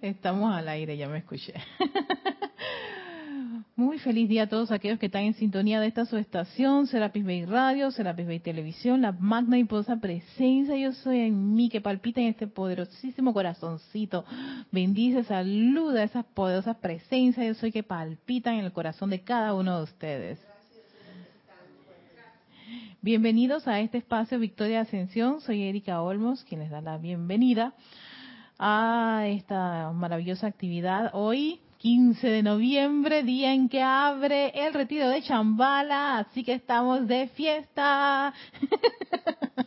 Estamos al aire, ya me escuché. Muy feliz día a todos aquellos que están en sintonía de esta su estación, Serapis Bay Radio, Serapis Bay Televisión, la magna y poderosa presencia yo soy en mí que palpita en este poderosísimo corazoncito. Bendice, saluda a esas poderosas presencias yo soy que palpitan en el corazón de cada uno de ustedes. Bienvenidos a este espacio Victoria Ascensión. Soy Erika Olmos, quien les da la bienvenida a esta maravillosa actividad. Hoy, 15 de noviembre, día en que abre el retiro de Chambala, así que estamos de fiesta.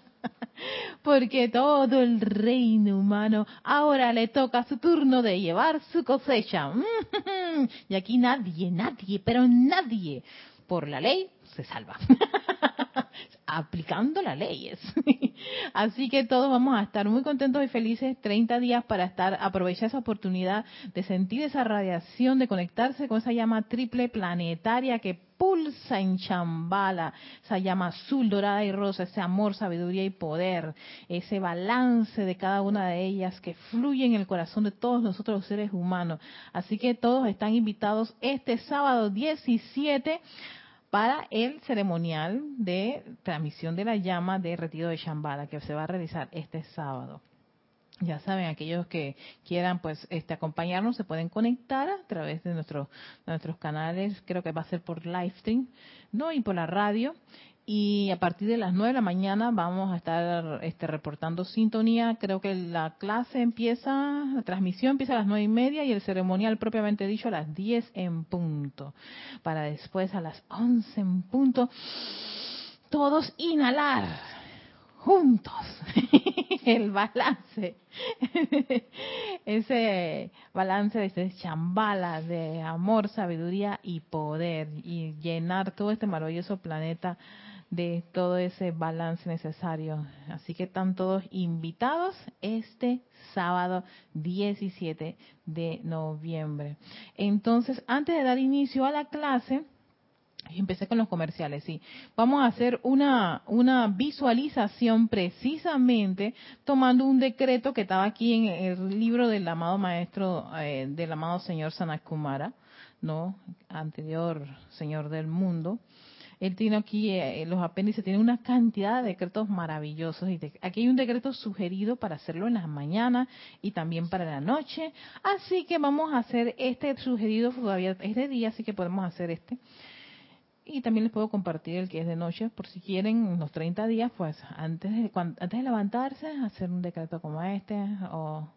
Porque todo el reino humano ahora le toca su turno de llevar su cosecha. Y aquí nadie, nadie, pero nadie, por la ley, se salva. Aplicando las leyes. Así que todos vamos a estar muy contentos y felices 30 días para estar, aprovechar esa oportunidad de sentir esa radiación, de conectarse con esa llama triple planetaria que pulsa en chambala, esa llama azul, dorada y rosa, ese amor, sabiduría y poder, ese balance de cada una de ellas que fluye en el corazón de todos nosotros los seres humanos. Así que todos están invitados este sábado 17 para el ceremonial de transmisión de la llama de retiro de Shambhala que se va a realizar este sábado. Ya saben, aquellos que quieran pues este acompañarnos se pueden conectar a través de nuestros nuestros canales, creo que va a ser por live stream, ¿no? Y por la radio y a partir de las 9 de la mañana vamos a estar este, reportando sintonía. Creo que la clase empieza, la transmisión empieza a las nueve y media y el ceremonial propiamente dicho a las 10 en punto. Para después a las 11 en punto, todos inhalar juntos el balance, ese balance de ese chambala de amor, sabiduría y poder y llenar todo este maravilloso planeta de todo ese balance necesario. Así que están todos invitados este sábado 17 de noviembre. Entonces, antes de dar inicio a la clase, empecé con los comerciales, sí. Vamos a hacer una, una visualización precisamente tomando un decreto que estaba aquí en el libro del amado maestro, eh, del amado señor Sanakumara, ¿no? Anterior señor del mundo él tiene aquí, eh, los apéndices, tiene una cantidad de decretos maravillosos. Y aquí hay un decreto sugerido para hacerlo en las mañanas y también para la noche. Así que vamos a hacer este sugerido todavía es de día, así que podemos hacer este. Y también les puedo compartir el que es de noche, por si quieren, unos 30 días, pues antes de, antes de levantarse, hacer un decreto como este, o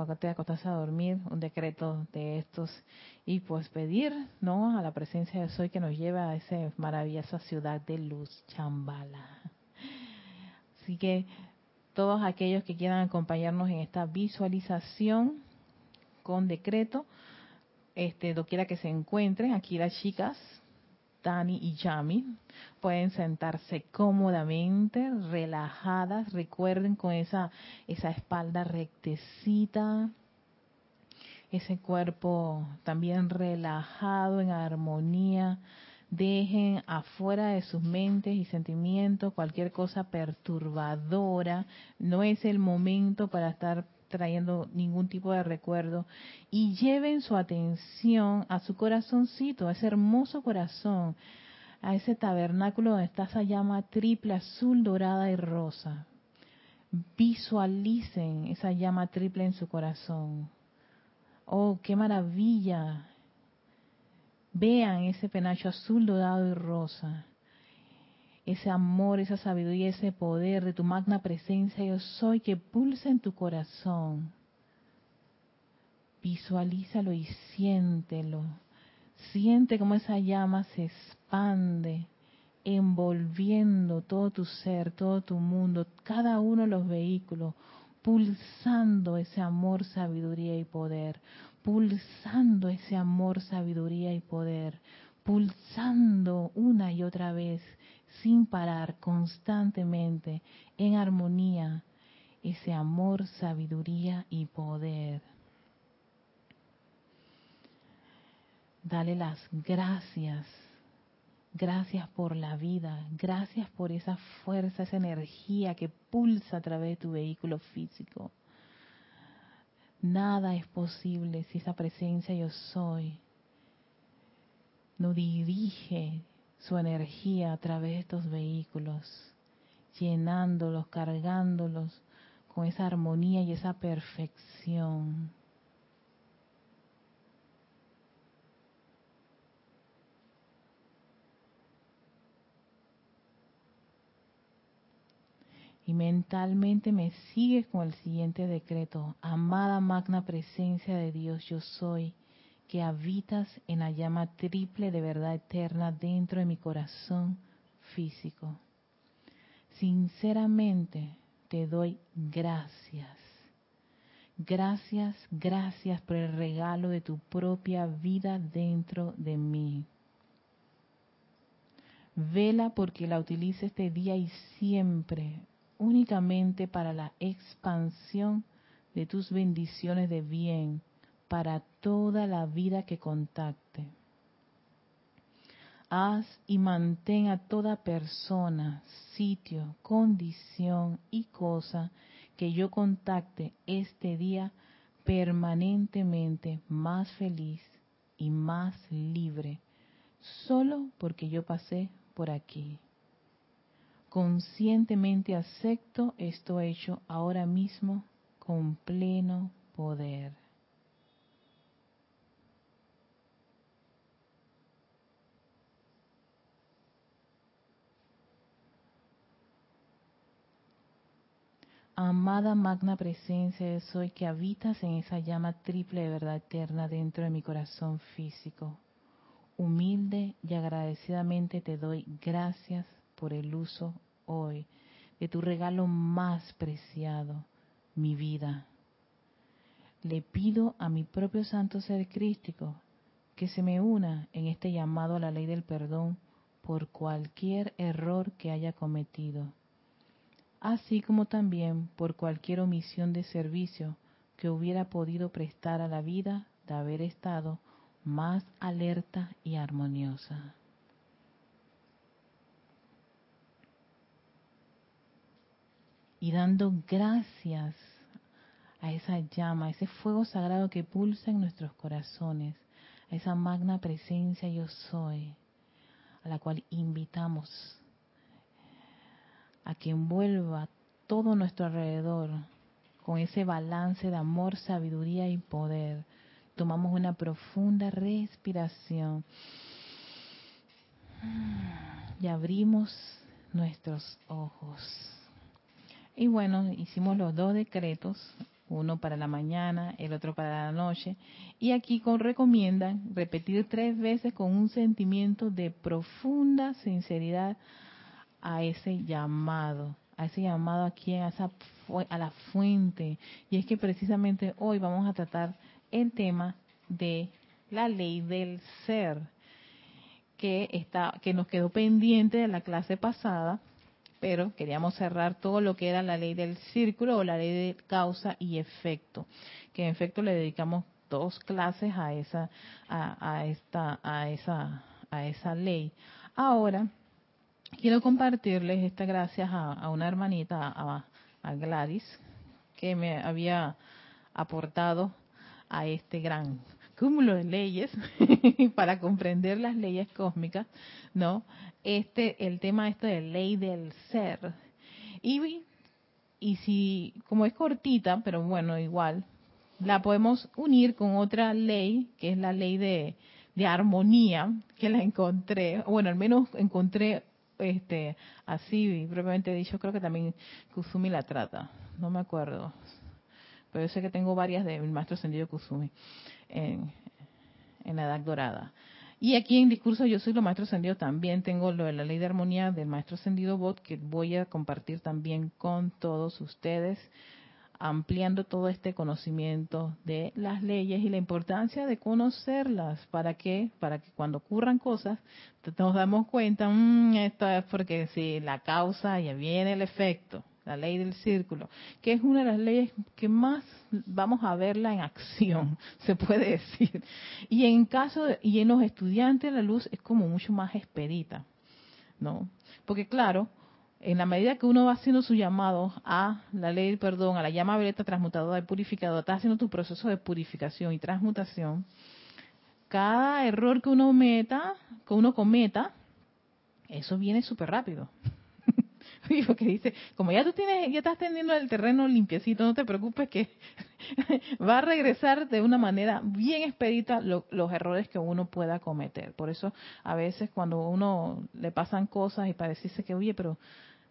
o te a dormir, un decreto de estos y pues pedir, ¿no? A la presencia de Soy que nos lleve a esa maravillosa ciudad de luz, Chambala. Así que todos aquellos que quieran acompañarnos en esta visualización con decreto, este, doquiera que se encuentren, aquí las chicas Dani y Yami. Pueden sentarse cómodamente, relajadas. Recuerden con esa, esa espalda rectecita, ese cuerpo también relajado, en armonía. Dejen afuera de sus mentes y sentimientos cualquier cosa perturbadora. No es el momento para estar trayendo ningún tipo de recuerdo y lleven su atención a su corazoncito, a ese hermoso corazón, a ese tabernáculo donde está esa llama triple, azul, dorada y rosa. Visualicen esa llama triple en su corazón. Oh, qué maravilla. Vean ese penacho azul, dorado y rosa ese amor, esa sabiduría, ese poder de tu magna presencia yo soy que pulsa en tu corazón. Visualízalo y siéntelo. Siente cómo esa llama se expande, envolviendo todo tu ser, todo tu mundo, cada uno de los vehículos, pulsando ese amor, sabiduría y poder, pulsando ese amor, sabiduría y poder, pulsando una y otra vez sin parar, constantemente, en armonía, ese amor, sabiduría y poder. Dale las gracias. Gracias por la vida, gracias por esa fuerza, esa energía que pulsa a través de tu vehículo físico. Nada es posible si esa presencia yo soy no dirige su energía a través de estos vehículos, llenándolos, cargándolos con esa armonía y esa perfección. Y mentalmente me sigues con el siguiente decreto. Amada magna presencia de Dios, yo soy, que habitas en la llama triple de verdad eterna dentro de mi corazón físico. Sinceramente te doy gracias. Gracias, gracias por el regalo de tu propia vida dentro de mí. Vela porque la utilice este día y siempre únicamente para la expansión de tus bendiciones de bien para toda la vida que contacte. Haz y mantén a toda persona, sitio, condición y cosa que yo contacte este día permanentemente más feliz y más libre, solo porque yo pasé por aquí conscientemente acepto esto hecho ahora mismo con pleno poder. Amada magna presencia de soy que habitas en esa llama triple de verdad eterna dentro de mi corazón físico. Humilde y agradecidamente te doy gracias por el uso hoy de tu regalo más preciado, mi vida. Le pido a mi propio santo ser crístico que se me una en este llamado a la ley del perdón por cualquier error que haya cometido, así como también por cualquier omisión de servicio que hubiera podido prestar a la vida de haber estado más alerta y armoniosa. y dando gracias a esa llama, ese fuego sagrado que pulsa en nuestros corazones, a esa magna presencia yo soy, a la cual invitamos a que envuelva todo nuestro alrededor con ese balance de amor, sabiduría y poder. Tomamos una profunda respiración y abrimos nuestros ojos. Y bueno, hicimos los dos decretos, uno para la mañana, el otro para la noche. Y aquí con recomiendan repetir tres veces con un sentimiento de profunda sinceridad a ese llamado, a ese llamado aquí a, esa, a la fuente. Y es que precisamente hoy vamos a tratar el tema de la ley del ser, que está, que nos quedó pendiente de la clase pasada pero queríamos cerrar todo lo que era la ley del círculo o la ley de causa y efecto, que en efecto le dedicamos dos clases a esa a, esta a esa a esa ley. Ahora quiero compartirles esta gracias a, una hermanita a, a Gladys que me había aportado a este gran cúmulo de leyes para comprender las leyes cósmicas, ¿no? Este, el tema este de ley del ser. Y, y si, como es cortita, pero bueno, igual, la podemos unir con otra ley, que es la ley de, de armonía, que la encontré, bueno, al menos encontré este así propiamente dicho, creo que también Kusumi la trata, no me acuerdo, pero yo sé que tengo varias del maestro Sendido Kusumi en, la edad dorada. Y aquí en discurso yo soy lo maestro ascendido también. Tengo lo de la ley de armonía del maestro ascendido Bot que voy a compartir también con todos ustedes, ampliando todo este conocimiento de las leyes y la importancia de conocerlas. ¿Para qué? Para que cuando ocurran cosas nos damos cuenta, mmm, esto es porque si la causa ya viene el efecto la ley del círculo, que es una de las leyes que más vamos a verla en acción, se puede decir. Y en caso y en los estudiantes la luz es como mucho más expedita, ¿no? Porque claro, en la medida que uno va haciendo su llamado a la ley del perdón, a la llama violeta transmutadora y purificadora, estás haciendo tu proceso de purificación y transmutación, cada error que uno meta, que uno cometa, eso viene súper rápido. Porque dice, como ya tú tienes, ya estás teniendo el terreno limpiecito, no te preocupes que va a regresar de una manera bien expedita los errores que uno pueda cometer. Por eso a veces cuando uno le pasan cosas y parece que, oye, pero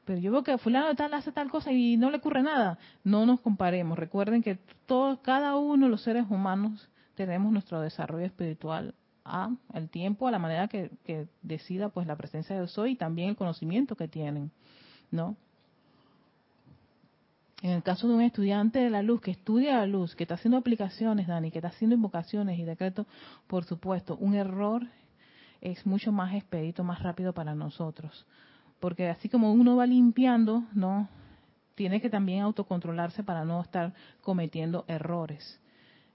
pero yo veo que fulano tal hace tal cosa y no le ocurre nada. No nos comparemos. Recuerden que todos, cada uno de los seres humanos tenemos nuestro desarrollo espiritual a el tiempo, a la manera que, decida pues la presencia de Dios y también el conocimiento que tienen, ¿no? En el caso de un estudiante de la luz que estudia la luz, que está haciendo aplicaciones, Dani, que está haciendo invocaciones y decretos, por supuesto, un error es mucho más expedito, más rápido para nosotros porque así como uno va limpiando, ¿no? Tiene que también autocontrolarse para no estar cometiendo errores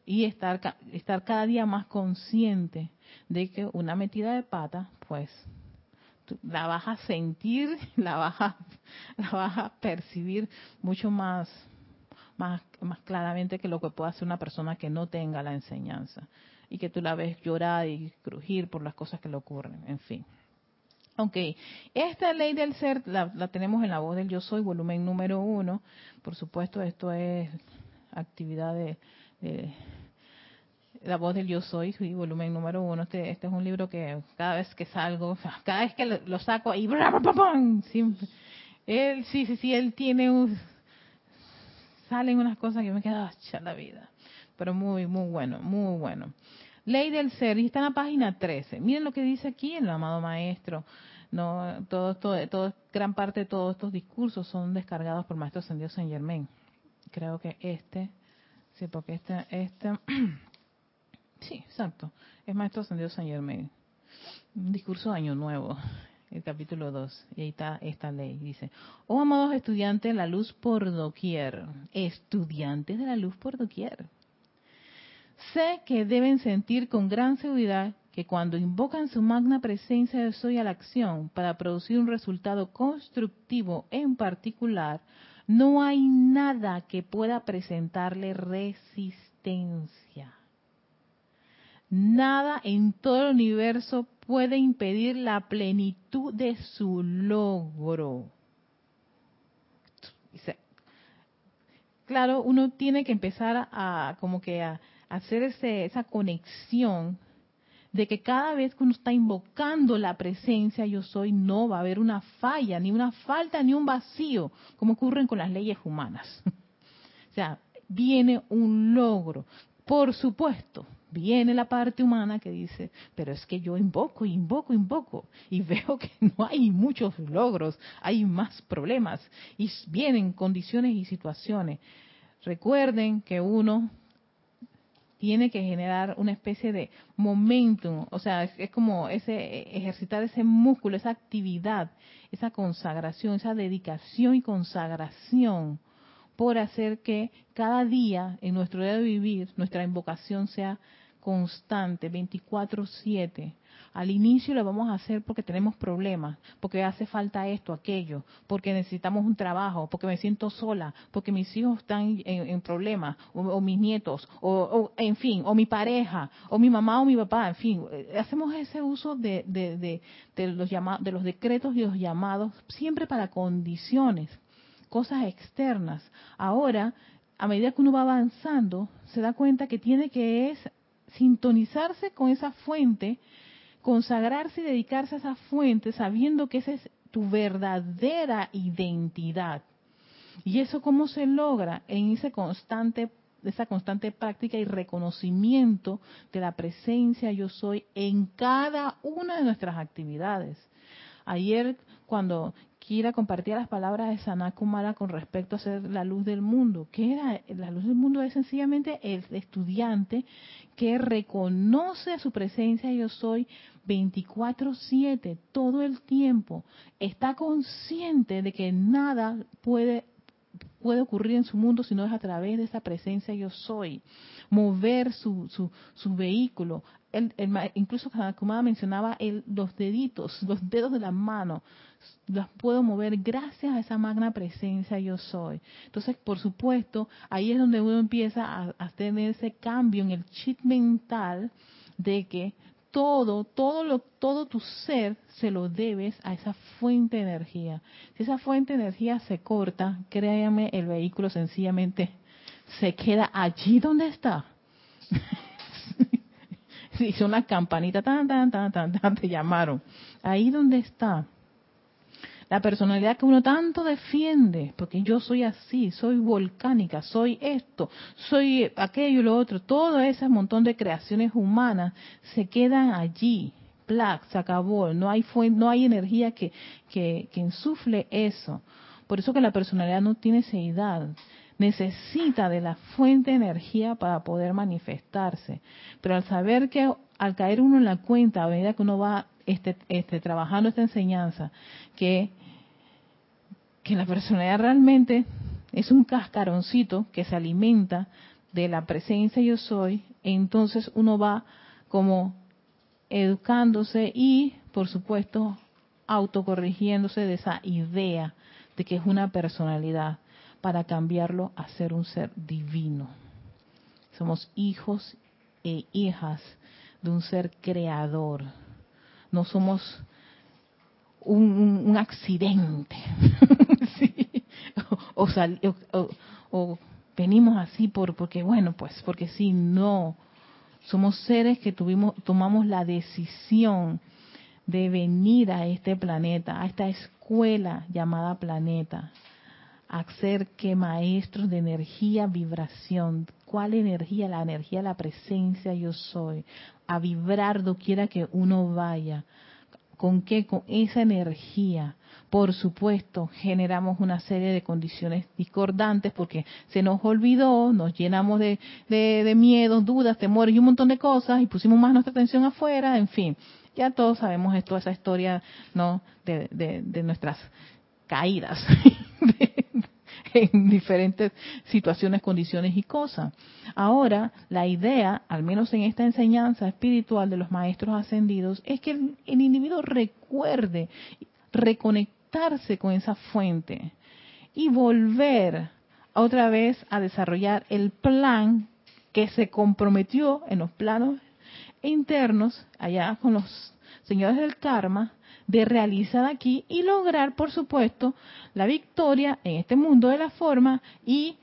y estar estar cada día más consciente de que una metida de pata, pues la vas a sentir, la vas a, la vas a percibir mucho más, más, más claramente que lo que puede hacer una persona que no tenga la enseñanza y que tú la ves llorar y crujir por las cosas que le ocurren, en fin. Ok, esta ley del ser la, tenemos en la voz del yo soy, volumen número uno. Por supuesto, esto es actividad de, la voz del yo soy, volumen número uno. Este, este, es un libro que cada vez que salgo, cada vez que lo, saco y él sí, sí, sí, él tiene un, salen unas cosas que me quedan hecha la vida, pero muy, muy bueno, muy bueno. Ley del ser, y está en la página 13. Miren lo que dice aquí el amado maestro. No, todo, todo, todo, gran parte de todos estos discursos son descargados por Maestro Ascendido Saint Germain. Creo que este, sí, porque este, este, sí, exacto, es Maestro Ascendido Saint Germain. Un discurso de Año Nuevo, el capítulo 2, y ahí está esta ley. Dice, oh amados estudiantes, la luz por doquier. Estudiantes de la luz por doquier Sé que deben sentir con gran seguridad que cuando invocan su magna presencia de soy a la acción para producir un resultado constructivo en particular, no hay nada que pueda presentarle resistencia. Nada en todo el universo puede impedir la plenitud de su logro. Claro, uno tiene que empezar a como que a, hacer ese, esa conexión de que cada vez que uno está invocando la presencia yo soy, no va a haber una falla, ni una falta, ni un vacío, como ocurren con las leyes humanas. o sea, viene un logro. Por supuesto, viene la parte humana que dice, pero es que yo invoco, invoco, invoco, y veo que no hay muchos logros, hay más problemas, y vienen condiciones y situaciones. Recuerden que uno tiene que generar una especie de momentum, o sea, es, como ese ejercitar ese músculo, esa actividad, esa consagración, esa dedicación y consagración por hacer que cada día en nuestro día de vivir nuestra invocación sea constante, 24/7, al inicio lo vamos a hacer porque tenemos problemas, porque hace falta esto, aquello, porque necesitamos un trabajo, porque me siento sola, porque mis hijos están en, problemas, o, mis nietos, o, en fin, o mi pareja, o mi mamá o mi papá, en fin, eh, hacemos ese uso de, de, los, llamados, de los decretos y los llamados siempre para condiciones, cosas externas. Ahora, a medida que uno va avanzando, se da cuenta que tiene que es sintonizarse con esa fuente consagrarse y dedicarse a esa fuente sabiendo que esa es tu verdadera identidad. ¿Y eso cómo se logra? En ese constante, esa constante práctica y reconocimiento de la presencia yo soy en cada una de nuestras actividades. Ayer, cuando Kira compartía las palabras de Sanakumara con respecto a ser la luz del mundo, que era la luz del mundo es sencillamente el estudiante que reconoce su presencia yo soy 24/7 todo el tiempo, está consciente de que nada puede puede ocurrir en su mundo si no es a través de esa presencia yo soy. Mover su, su, su vehículo. El, incluso Kumada mencionaba el, los deditos, los dedos de la mano. Los puedo mover gracias a esa magna presencia yo soy. Entonces, por supuesto, ahí es donde uno empieza a, a tener ese cambio en el chip mental de que todo, todo lo, todo tu ser se lo debes a esa fuente de energía. Si esa fuente de energía se corta, créame, el vehículo sencillamente se queda allí donde está. Si son las campanitas, tan, tan, tan, tan, tan, te llamaron. Ahí donde está la personalidad que uno tanto defiende, porque yo soy así, soy volcánica, soy esto, soy aquello y lo otro, todo ese montón de creaciones humanas se quedan allí, plac, se acabó, no hay, no hay energía que, que, que insufle eso. Por eso que la personalidad no tiene seidad, necesita de la fuente de energía para poder manifestarse. Pero al saber que al caer uno en la cuenta, a medida que uno va este, este, trabajando esta enseñanza, que que la personalidad realmente es un cascaroncito que se alimenta de la presencia yo soy, entonces uno va como educándose y, por supuesto, autocorrigiéndose de esa idea de que es una personalidad para cambiarlo a ser un ser divino. Somos hijos e hijas de un ser creador. No somos un, accidente. o, o, venimos así por porque bueno, pues porque si no somos seres que tuvimos tomamos la decisión de venir a este planeta, a esta escuela llamada planeta, a ser que maestros de energía, vibración. ¿Cuál energía? La energía, la presencia yo soy. A vibrar doquiera que uno vaya ¿Con qué? Con esa energía. Por supuesto, generamos una serie de condiciones discordantes porque se nos olvidó, nos llenamos de, de, miedos, dudas, temores y un montón de cosas y pusimos más nuestra atención afuera, en fin. Ya todos sabemos esto, esa historia, ¿no? De, nuestras caídas, en diferentes situaciones, condiciones y cosas. Ahora, la idea, al menos en esta enseñanza espiritual de los maestros ascendidos, es que el, individuo recuerde con esa fuente y volver otra vez a desarrollar el plan que se comprometió en los planos internos, allá con los señores del karma, de realizar aquí y lograr, por supuesto, la victoria en este mundo de la forma y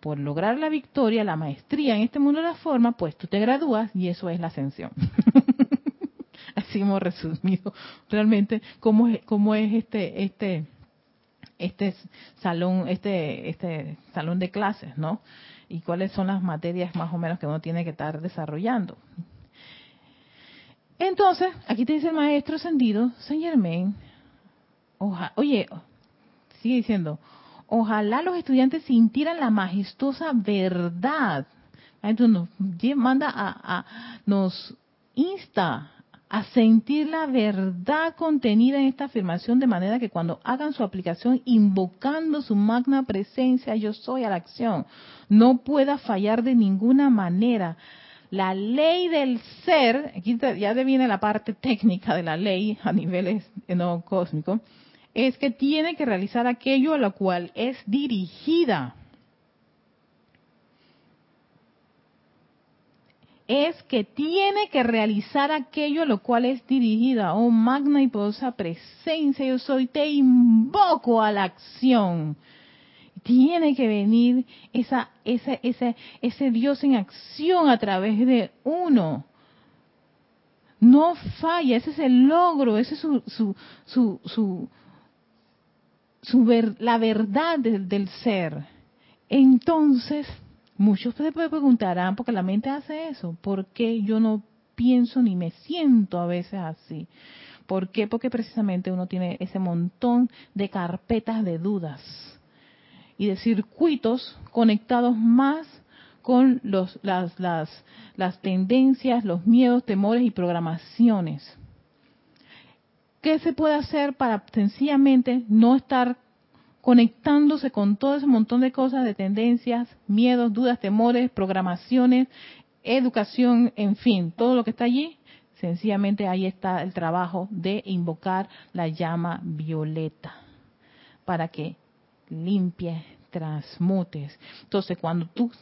por lograr la victoria, la maestría en este mundo de la forma, pues tú te gradúas y eso es la ascensión. Hemos resumido realmente cómo es, cómo es este, este, este salón, este, este salón de clases, ¿no? Y cuáles son las materias más o menos que uno tiene que estar desarrollando. Entonces, aquí te dice el maestro ascendido, Saint Germain, oye, sigue diciendo, ojalá los estudiantes sintieran la majestuosa verdad. Entonces nos manda a, nos insta a sentir la verdad contenida en esta afirmación de manera que cuando hagan su aplicación invocando su magna presencia yo soy a la acción, no pueda fallar de ninguna manera la ley del ser, aquí ya viene la parte técnica de la ley a niveles no cósmico, es que tiene que realizar aquello a lo cual es dirigida. Es que tiene que realizar aquello a lo cual es dirigida. Oh magna y poderosa presencia, yo soy, te invoco a la acción tiene que venir esa, ese, ese, ese Dios en acción a través de uno. No falla, ese es el logro, ese es su, su, su, su, su ver, la verdad del, del ser. Entonces, muchos se preguntarán, porque la mente hace eso, ¿por qué yo no pienso ni me siento a veces así? ¿Por qué? Porque precisamente uno tiene ese montón de carpetas de dudas y de circuitos conectados más con los, las, las, las tendencias, los miedos, temores y programaciones. ¿Qué se puede hacer para sencillamente no estar conectándose con todo ese montón de cosas, de tendencias, miedos, dudas, temores, programaciones, educación, en fin, todo lo que está allí, sencillamente ahí está el trabajo de invocar la llama violeta para que limpie, transmutes. Entonces, cuando tú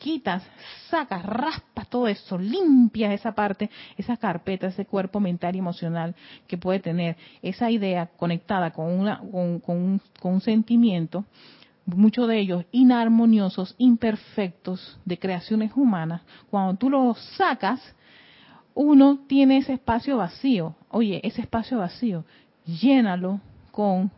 quitas, sacas, raspas todo eso, limpias esa parte, esa carpeta, ese cuerpo mental y emocional que puede tener esa idea conectada con, una, con, un, con un sentimiento, muchos de ellos inarmoniosos, imperfectos, de creaciones humanas, cuando tú los sacas, uno tiene ese espacio vacío. Oye, ese espacio vacío, llénalo con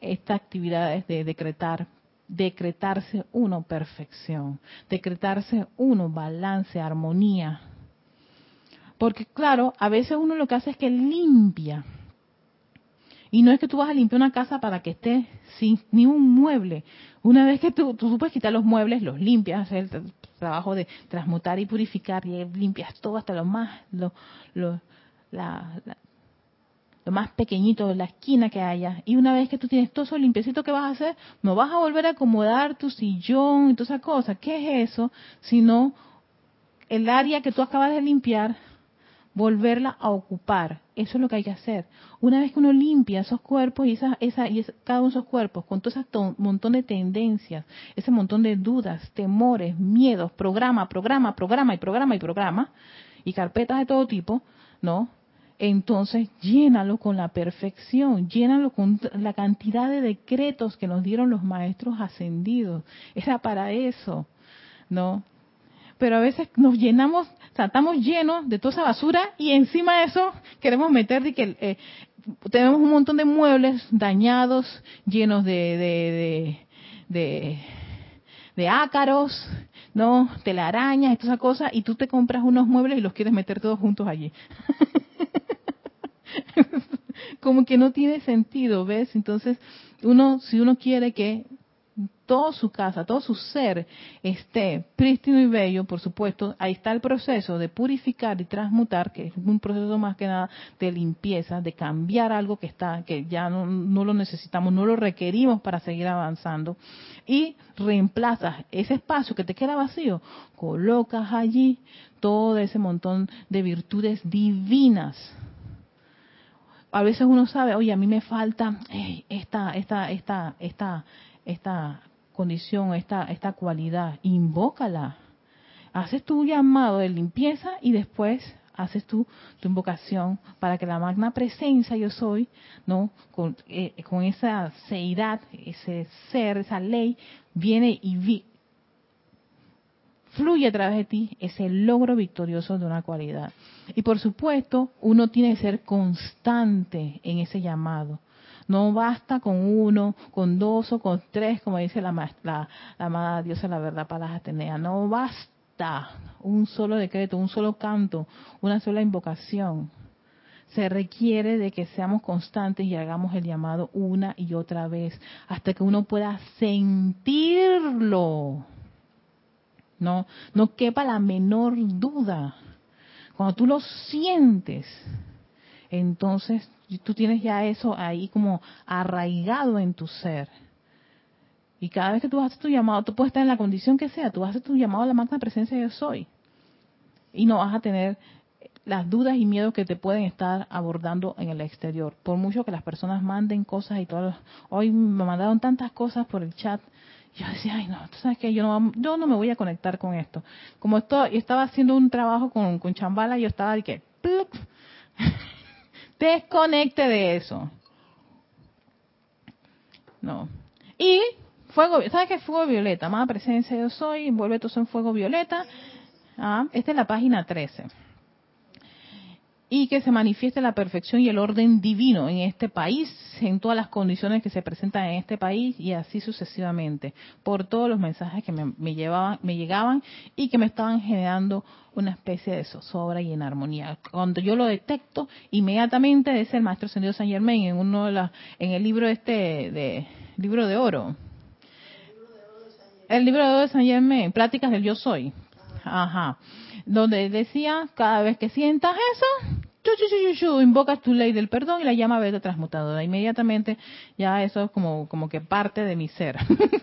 estas actividades de decretar, decretarse uno perfección, decretarse uno balance, armonía. Porque claro, a veces uno lo que hace es que limpia. Y no es que tú vas a limpiar una casa para que esté sin ni un mueble. Una vez que tú, tú puedes quitar los muebles, los limpias, el trabajo de transmutar y purificar, y limpias todo hasta lo más, lo, lo, la, lo más pequeñito la esquina que haya. Y una vez que tú tienes todo eso limpiecito, ¿qué vas a hacer? No vas a volver a acomodar tu sillón y toda esa cosa. ¿Qué es eso? Sino el área que tú acabas de limpiar, volverla a ocupar. Eso es lo que hay que hacer. Una vez que uno limpia esos cuerpos y, esa, esa, y cada uno de esos cuerpos con todo ese montón de tendencias, ese montón de dudas, temores, miedos, programa, programa, programa y programa y programa, y carpetas de todo tipo, ¿no? Entonces llénalo con la perfección, llénalo con la cantidad de decretos que nos dieron los maestros ascendidos. Era para eso, ¿no? Pero a veces nos llenamos, o sea, estamos llenos de toda esa basura y encima de eso queremos meter de que eh, tenemos un montón de muebles dañados, llenos de, de, de, de ácaros, ¿no? Telarañas y toda esa cosa, y tú te compras unos muebles y los quieres meter todos juntos allí. como que no tiene sentido, ¿ves? Entonces, uno, si uno quiere que toda su casa, todo su ser esté prístino y bello, por supuesto, ahí está el proceso de purificar y transmutar, que es un proceso más que nada de limpieza, de cambiar algo que está, que ya no lo necesitamos, no lo requerimos para seguir avanzando, y reemplazas ese espacio que te queda vacío, colocas allí todo ese montón de virtudes divinas a veces uno sabe, oye, a mí me falta esta, esta, esta, esta, esta condición, esta, esta cualidad, invócala. Haces tu llamado de limpieza y después haces tu, invocación para que la magna presencia yo soy, ¿no? Con, eh, con esa seidad, ese ser, esa ley, viene y vi, fluye a través de ti ese logro victorioso de una cualidad. Y por supuesto, uno tiene que ser constante en ese llamado. No basta con uno, con dos o con tres, como dice la, la, la amada diosa la verdad para las Atenea. No basta un solo decreto, un solo canto, una sola invocación. Se requiere de que seamos constantes y hagamos el llamado una y otra vez, hasta que uno pueda sentirlo no, no quepa la menor duda. Cuando tú lo sientes, entonces tú tienes ya eso ahí como arraigado en tu ser. Y cada vez que tú haces tu llamado, tú puedes estar en la condición que sea, tú haces tu llamado a la magna presencia de yo soy. Y no vas a tener las dudas y miedos que te pueden estar abordando en el exterior. Por mucho que las personas manden cosas y todo. Hoy me mandaron tantas cosas por el chat yo decía, ay no, tú sabes que yo no, yo no me voy a conectar con esto. Como esto, yo estaba haciendo un trabajo con, con Chambala, yo estaba de que, desconecte de eso. No. Y fuego, ¿sabes qué fuego violeta? Más presencia yo soy, envuelve todo en fuego violeta. Ah, esta es la página 13 y que se manifieste la perfección y el orden divino en este país, en todas las condiciones que se presentan en este país y así sucesivamente, por todos los mensajes que me, llevaban, me llegaban y que me estaban generando una especie de zozobra y en armonía. Cuando yo lo detecto, inmediatamente dice el maestro Sendido San Germain en uno de las, en el libro este de libro de oro. El libro de oro de San Germain, Pláticas del Yo Soy. Ajá donde decía, cada vez que sientas eso, invocas tu ley del perdón y la llama beta transmutadora. Inmediatamente ya eso es como, como que parte de mi ser.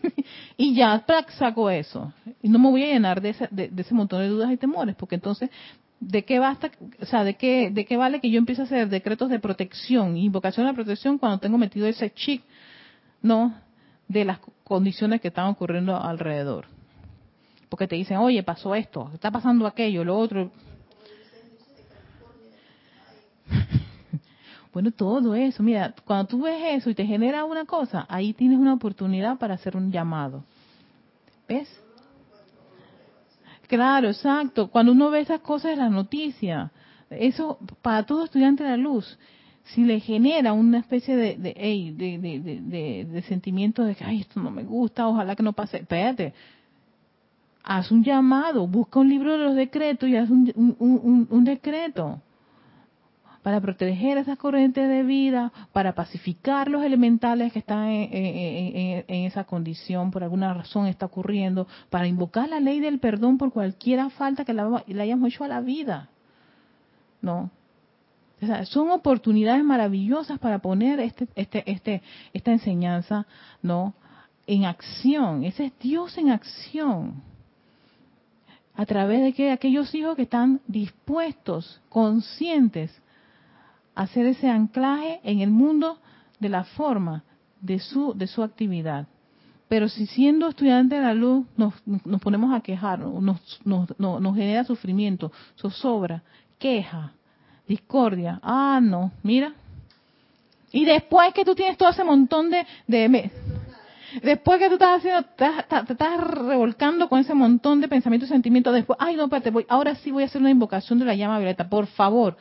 y ya saco eso. Y no me voy a llenar de ese, de, ese montón de dudas y temores, porque entonces ¿de qué basta, o sea, de qué, de qué vale que yo empiece a hacer decretos de protección, invocación de protección cuando tengo metido ese chip, no, de las condiciones que están ocurriendo alrededor? Porque te dicen, oye, pasó esto, está pasando aquello, lo otro. Bueno, todo eso, mira, cuando tú ves eso y te genera una cosa, ahí tienes una oportunidad para hacer un llamado. ¿Ves? Claro, exacto. Cuando uno ve esas cosas en las noticias, eso para todo estudiante de la luz, si le genera una especie de, de, de, de, sentimiento de que, ay, esto no me gusta, ojalá que no pase, espérate, haz un llamado, busca un libro de los decretos y haz un, un decreto para proteger esas corrientes de vida, para pacificar los elementales que están en, esa condición, por alguna razón está ocurriendo, para invocar la ley del perdón por cualquier falta que le hayamos hecho a la vida. ¿No? son oportunidades maravillosas para poner este, este, este, esta enseñanza, ¿no? En acción. Ese es Dios en acción. A través de que aquellos hijos que están dispuestos, conscientes hacer ese anclaje en el mundo de la forma de su, de su actividad. Pero si siendo estudiante de la luz nos, nos ponemos a quejar, nos, nos, nos, genera sufrimiento, zozobra, queja, discordia, ah, no, mira. Y después que tú tienes todo ese montón de... de después que tú estás haciendo, te, estás revolcando con ese montón de pensamientos y sentimientos, después, ay, no, espérate, voy, ahora sí voy a hacer una invocación de la llama violeta, por favor.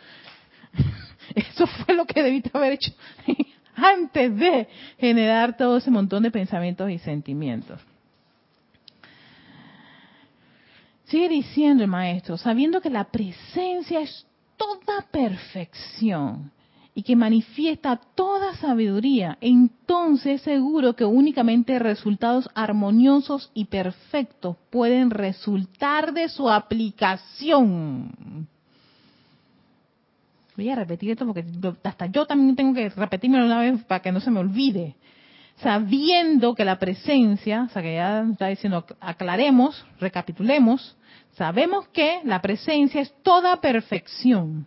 Eso fue lo que debiste haber hecho antes de generar todo ese montón de pensamientos y sentimientos. Sigue diciendo el maestro, sabiendo que la presencia es toda perfección y que manifiesta toda sabiduría, entonces seguro que únicamente resultados armoniosos y perfectos pueden resultar de su aplicación. Voy a repetir esto porque hasta yo también tengo que repetirme una vez para que no se me olvide. Sabiendo que la presencia, o sea que ya está diciendo, aclaremos, recapitulemos, sabemos que la presencia es toda perfección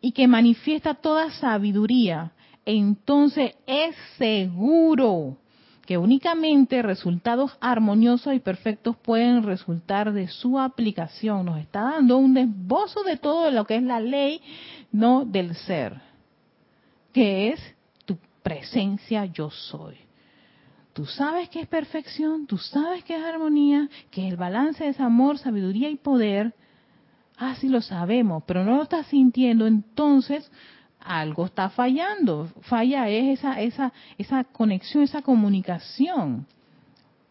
y que manifiesta toda sabiduría, entonces es seguro que únicamente resultados armoniosos y perfectos pueden resultar de su aplicación. Nos está dando un desbozo de todo lo que es la ley no del ser, que es tu presencia yo soy. Tú sabes que es perfección, tú sabes que es armonía, que el balance es amor, sabiduría y poder. Así lo sabemos, pero no lo estás sintiendo, entonces algo está fallando. Falla es esa, esa, esa conexión, esa comunicación.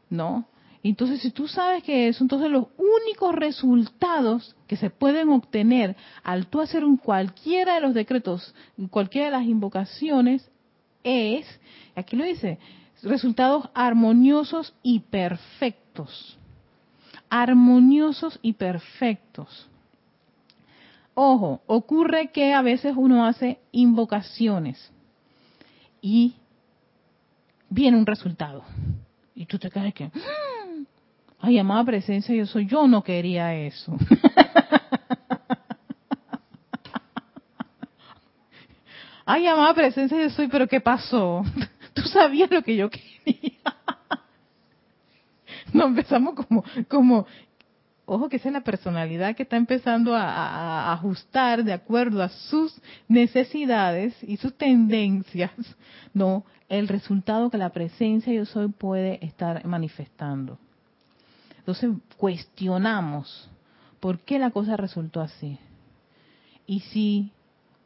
¿No? Entonces, si tú sabes que eso, entonces los únicos resultados que se pueden obtener al tú hacer un cualquiera de los decretos, cualquiera de las invocaciones, es, aquí lo dice, resultados armoniosos y perfectos. Armoniosos y perfectos. Ojo, ocurre que a veces uno hace invocaciones y viene un resultado. Y tú te quedas que, mm, ay, amada presencia, yo soy, yo no quería eso. ay, amada presencia, yo soy, pero ¿qué pasó? Tú sabías lo que yo quería. Nos empezamos como, como, ojo que esa es la personalidad que está empezando a, ajustar de acuerdo a sus necesidades y sus tendencias, no el resultado que la presencia yo soy puede estar manifestando. Entonces cuestionamos por qué la cosa resultó así. Y si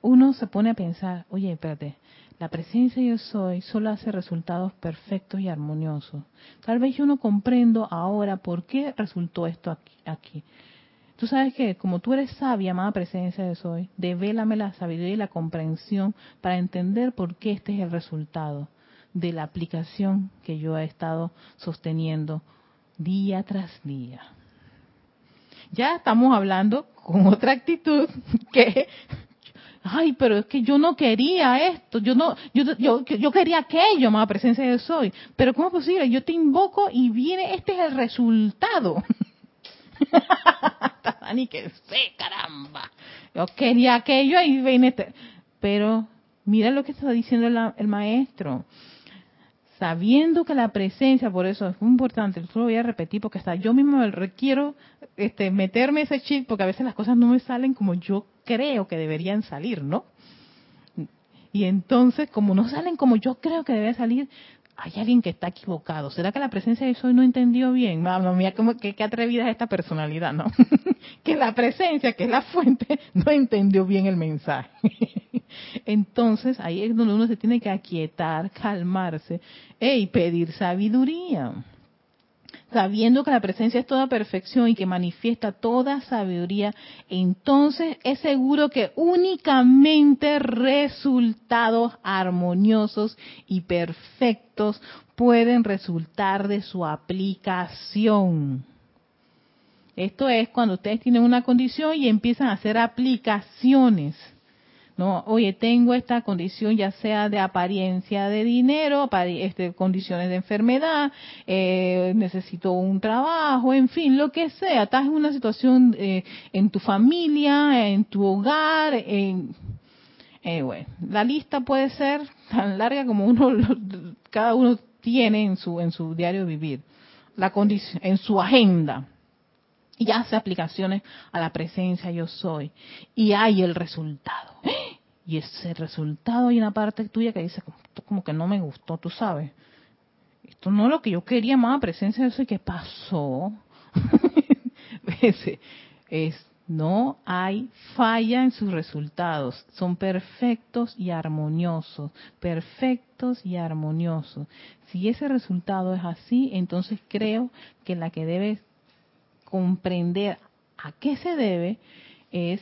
uno se pone a pensar, oye, espérate, la presencia yo soy solo hace resultados perfectos y armoniosos. Tal vez yo no comprendo ahora por qué resultó esto aquí. aquí. Tú sabes que como tú eres sabia, amada presencia yo soy, devélame la sabiduría y la comprensión para entender por qué este es el resultado de la aplicación que yo he estado sosteniendo día tras día. Ya estamos hablando con otra actitud que ay, pero es que yo no quería esto, yo no, yo, yo, yo quería aquello, más presencia de soy. Pero ¿cómo es posible? Yo te invoco y viene, este es el resultado. Ni que sé, caramba. Yo quería aquello y viene este. Pero mira lo que está diciendo el maestro sabiendo que la presencia, por eso es muy importante, lo voy a repetir porque hasta yo mismo requiero este, meterme ese chip porque a veces las cosas no me salen como yo creo que deberían salir, ¿no? Y entonces, como no salen como yo creo que debe salir, hay alguien que está equivocado. ¿Será que la presencia de soy no entendió bien? Mamá mía, como que qué atrevida es esta personalidad, ¿no? que la presencia, que es la fuente, no entendió bien el mensaje. Entonces, ahí es donde uno se tiene que aquietar, calmarse y pedir sabiduría sabiendo que la presencia es toda perfección y que manifiesta toda sabiduría, entonces es seguro que únicamente resultados armoniosos y perfectos pueden resultar de su aplicación. Esto es cuando ustedes tienen una condición y empiezan a hacer aplicaciones no, oye, tengo esta condición ya sea de apariencia de dinero, este, condiciones de enfermedad, eh, necesito un trabajo, en fin, lo que sea. Estás en una situación eh, en tu familia, en tu hogar, en, eh, bueno, la lista puede ser tan larga como uno, cada uno tiene en su en su diario vivir, la condición, en su agenda y hace aplicaciones a la presencia yo soy y hay el resultado. Y ese resultado hay una parte tuya que dice, como que no me gustó, tú sabes. Esto no es lo que yo quería más, presencia yo soy, ¿qué pasó? es, no hay falla en sus resultados, son perfectos y armoniosos, perfectos y armoniosos. Si ese resultado es así, entonces creo que la que debe comprender a qué se debe es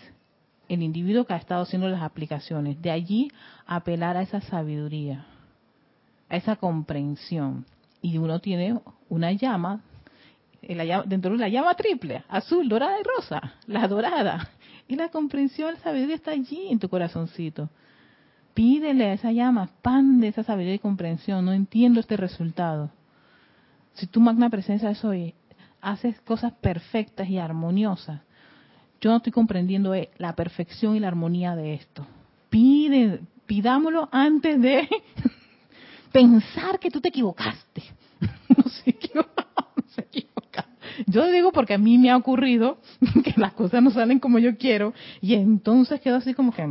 el individuo que ha estado haciendo las aplicaciones. De allí apelar a esa sabiduría, a esa comprensión. Y uno tiene una llama, dentro de la llama triple, azul, dorada y rosa, la dorada. Y la comprensión, la sabiduría está allí en tu corazoncito. Pídele a esa llama, expande esa sabiduría y comprensión. No entiendo este resultado. Si tu magna presencia es hoy, haces cosas perfectas y armoniosas. Yo no estoy comprendiendo eh, la perfección y la armonía de esto. Pide, pidámoslo antes de pensar que tú te equivocaste. no se equivoca, no se equivoca. Yo digo porque a mí me ha ocurrido que las cosas no salen como yo quiero y entonces quedo así como que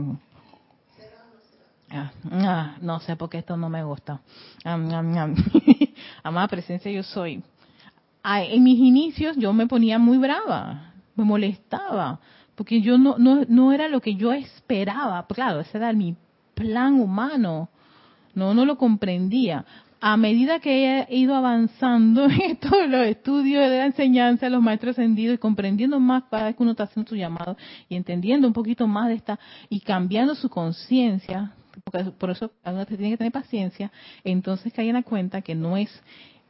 ah, ah, no sé por qué esto no me gusta. Amada presencia yo soy en mis inicios yo me ponía muy brava, me molestaba, porque yo no, no, no era lo que yo esperaba. Claro, ese era mi plan humano. No, no lo comprendía. A medida que he ido avanzando en todos los estudios de la enseñanza los maestros ascendidos y comprendiendo más cada vez que uno está haciendo su llamado y entendiendo un poquito más de esta y cambiando su conciencia, porque por eso uno tiene que tener paciencia, entonces cae en la cuenta que no es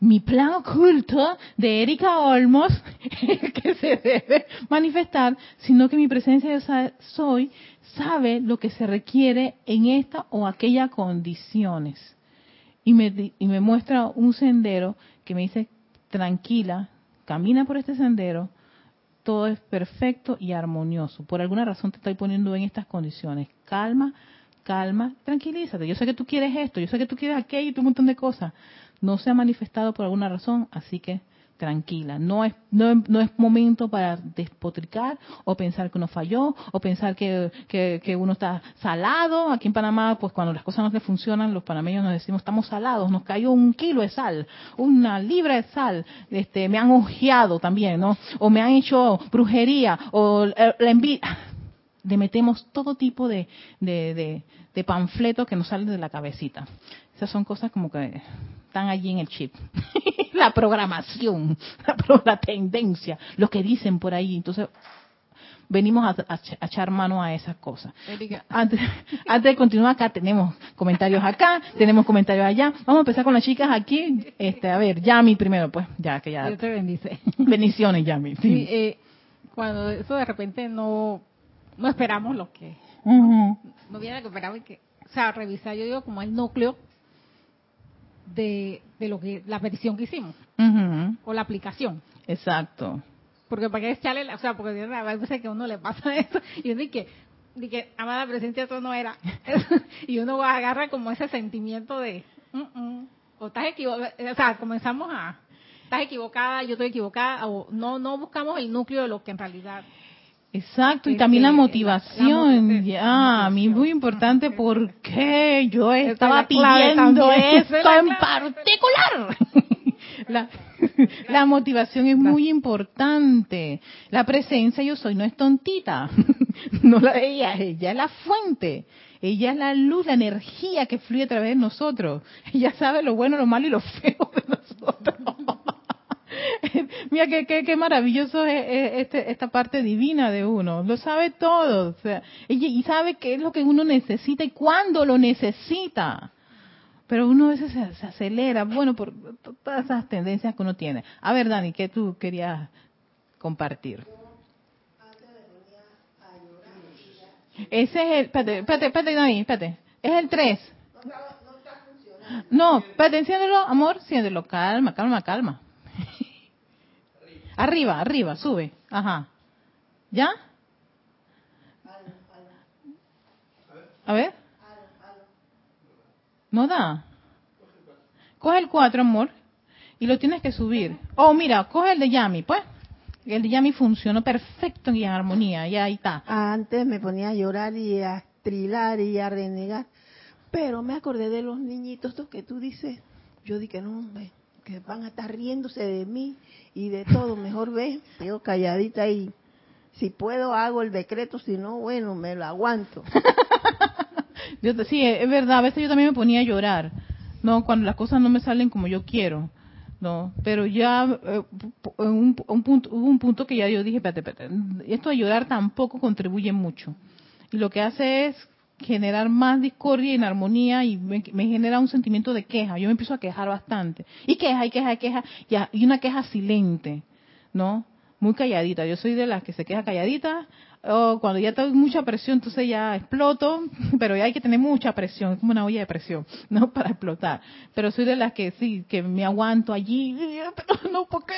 mi plan oculto de Erika Olmos, que se debe manifestar, sino que mi presencia de soy sabe lo que se requiere en esta o aquella condiciones. Y me, y me muestra un sendero que me dice, tranquila, camina por este sendero, todo es perfecto y armonioso. Por alguna razón te estoy poniendo en estas condiciones. Calma, calma, tranquilízate. Yo sé que tú quieres esto, yo sé que tú quieres aquello y un montón de cosas no se ha manifestado por alguna razón, así que tranquila. No es, no, no es momento para despotricar o pensar que uno falló o pensar que, que, uno está salado. Aquí en Panamá, pues cuando las cosas no le funcionan, los panameños nos decimos estamos salados, nos cayó un kilo de sal, una libra de sal, este, me han ojeado también, ¿no? O me han hecho brujería o la envidia. Le metemos todo tipo de, de, de, de panfletos que nos salen de la cabecita. Esas son cosas como que están allí en el chip. la programación, la, tendencia, lo que dicen por ahí. Entonces, venimos a, echar mano a esas cosas. Antes, antes, de continuar acá, tenemos comentarios acá, tenemos comentarios allá. Vamos a empezar con las chicas aquí. Este, a ver, Yami primero, pues, ya que ya. Dios te bendice. Bendiciones, Yami. Sí. Eh, cuando eso de repente no, no esperamos lo que no viene recuperado y que, o sea, revisar yo digo como el núcleo de, de lo que la petición que hicimos o la aplicación. Exacto. Porque para qué echarle, o sea, porque a veces que uno le pasa eso y uno dice que, que amada presencia esto no era. y uno agarra como ese sentimiento de, mm, mm, o estás equivocada, o sea, comenzamos a, estás equivocada, yo estoy equivocada, o no, no buscamos el núcleo de lo que en realidad Exacto, y también la motivación, ya, a mí muy importante porque yo estaba pidiendo esto en particular. La, la, motivación es muy importante. La presencia yo soy no es tontita, no la de ella, ella es la fuente, ella es la luz, la energía que fluye a través de nosotros. Ella sabe lo bueno, lo malo y lo feo de nosotros. Mira qué, qué, maravilloso es, este, esta parte divina de uno. Lo sabe todo. O sea, y, sabe qué es lo que uno necesita y cuándo lo necesita. Pero uno a veces se, acelera, bueno, por todas esas tendencias que uno tiene. A ver, Dani, ¿qué tú querías compartir? Ese es el, espérate, espérate, espérate, Dani, espérate. Es el 3. No, espérate, enciéndelo, amor, enciéndelo, calma, calma, calma. Arriba, arriba, sube. Ajá. ¿Ya? A ver. No da. Coge el 4, amor, y lo tienes que subir. Oh, mira, coge el de Yami, pues. El de Yami funcionó perfecto y en armonía, y ahí está. Antes me ponía a llorar y a trilar y a renegar, pero me acordé de los niñitos estos que tú dices. Yo dije, no, hombre, que van a estar riéndose de mí y de todo. Mejor ve, yo calladita y si puedo hago el decreto, si no, bueno, me lo aguanto. sí, es verdad, a veces yo también me ponía a llorar, ¿no? Cuando las cosas no me salen como yo quiero, ¿no? Pero ya eh, un, un punto, hubo un punto que ya yo dije, espérate, espérate, esto de llorar tampoco contribuye mucho. Y lo que hace es generar más discordia y inarmonía y me, genera un sentimiento de queja. Yo me empiezo a quejar bastante. Y queja, y queja, y queja, y, una queja silente, ¿no? Muy calladita. Yo soy de las que se queja calladita. O cuando ya tengo mucha presión, entonces ya exploto, pero ya hay que tener mucha presión, es como una olla de presión, ¿no? Para explotar. Pero soy de las que sí, que me aguanto allí, no, ¿por qué?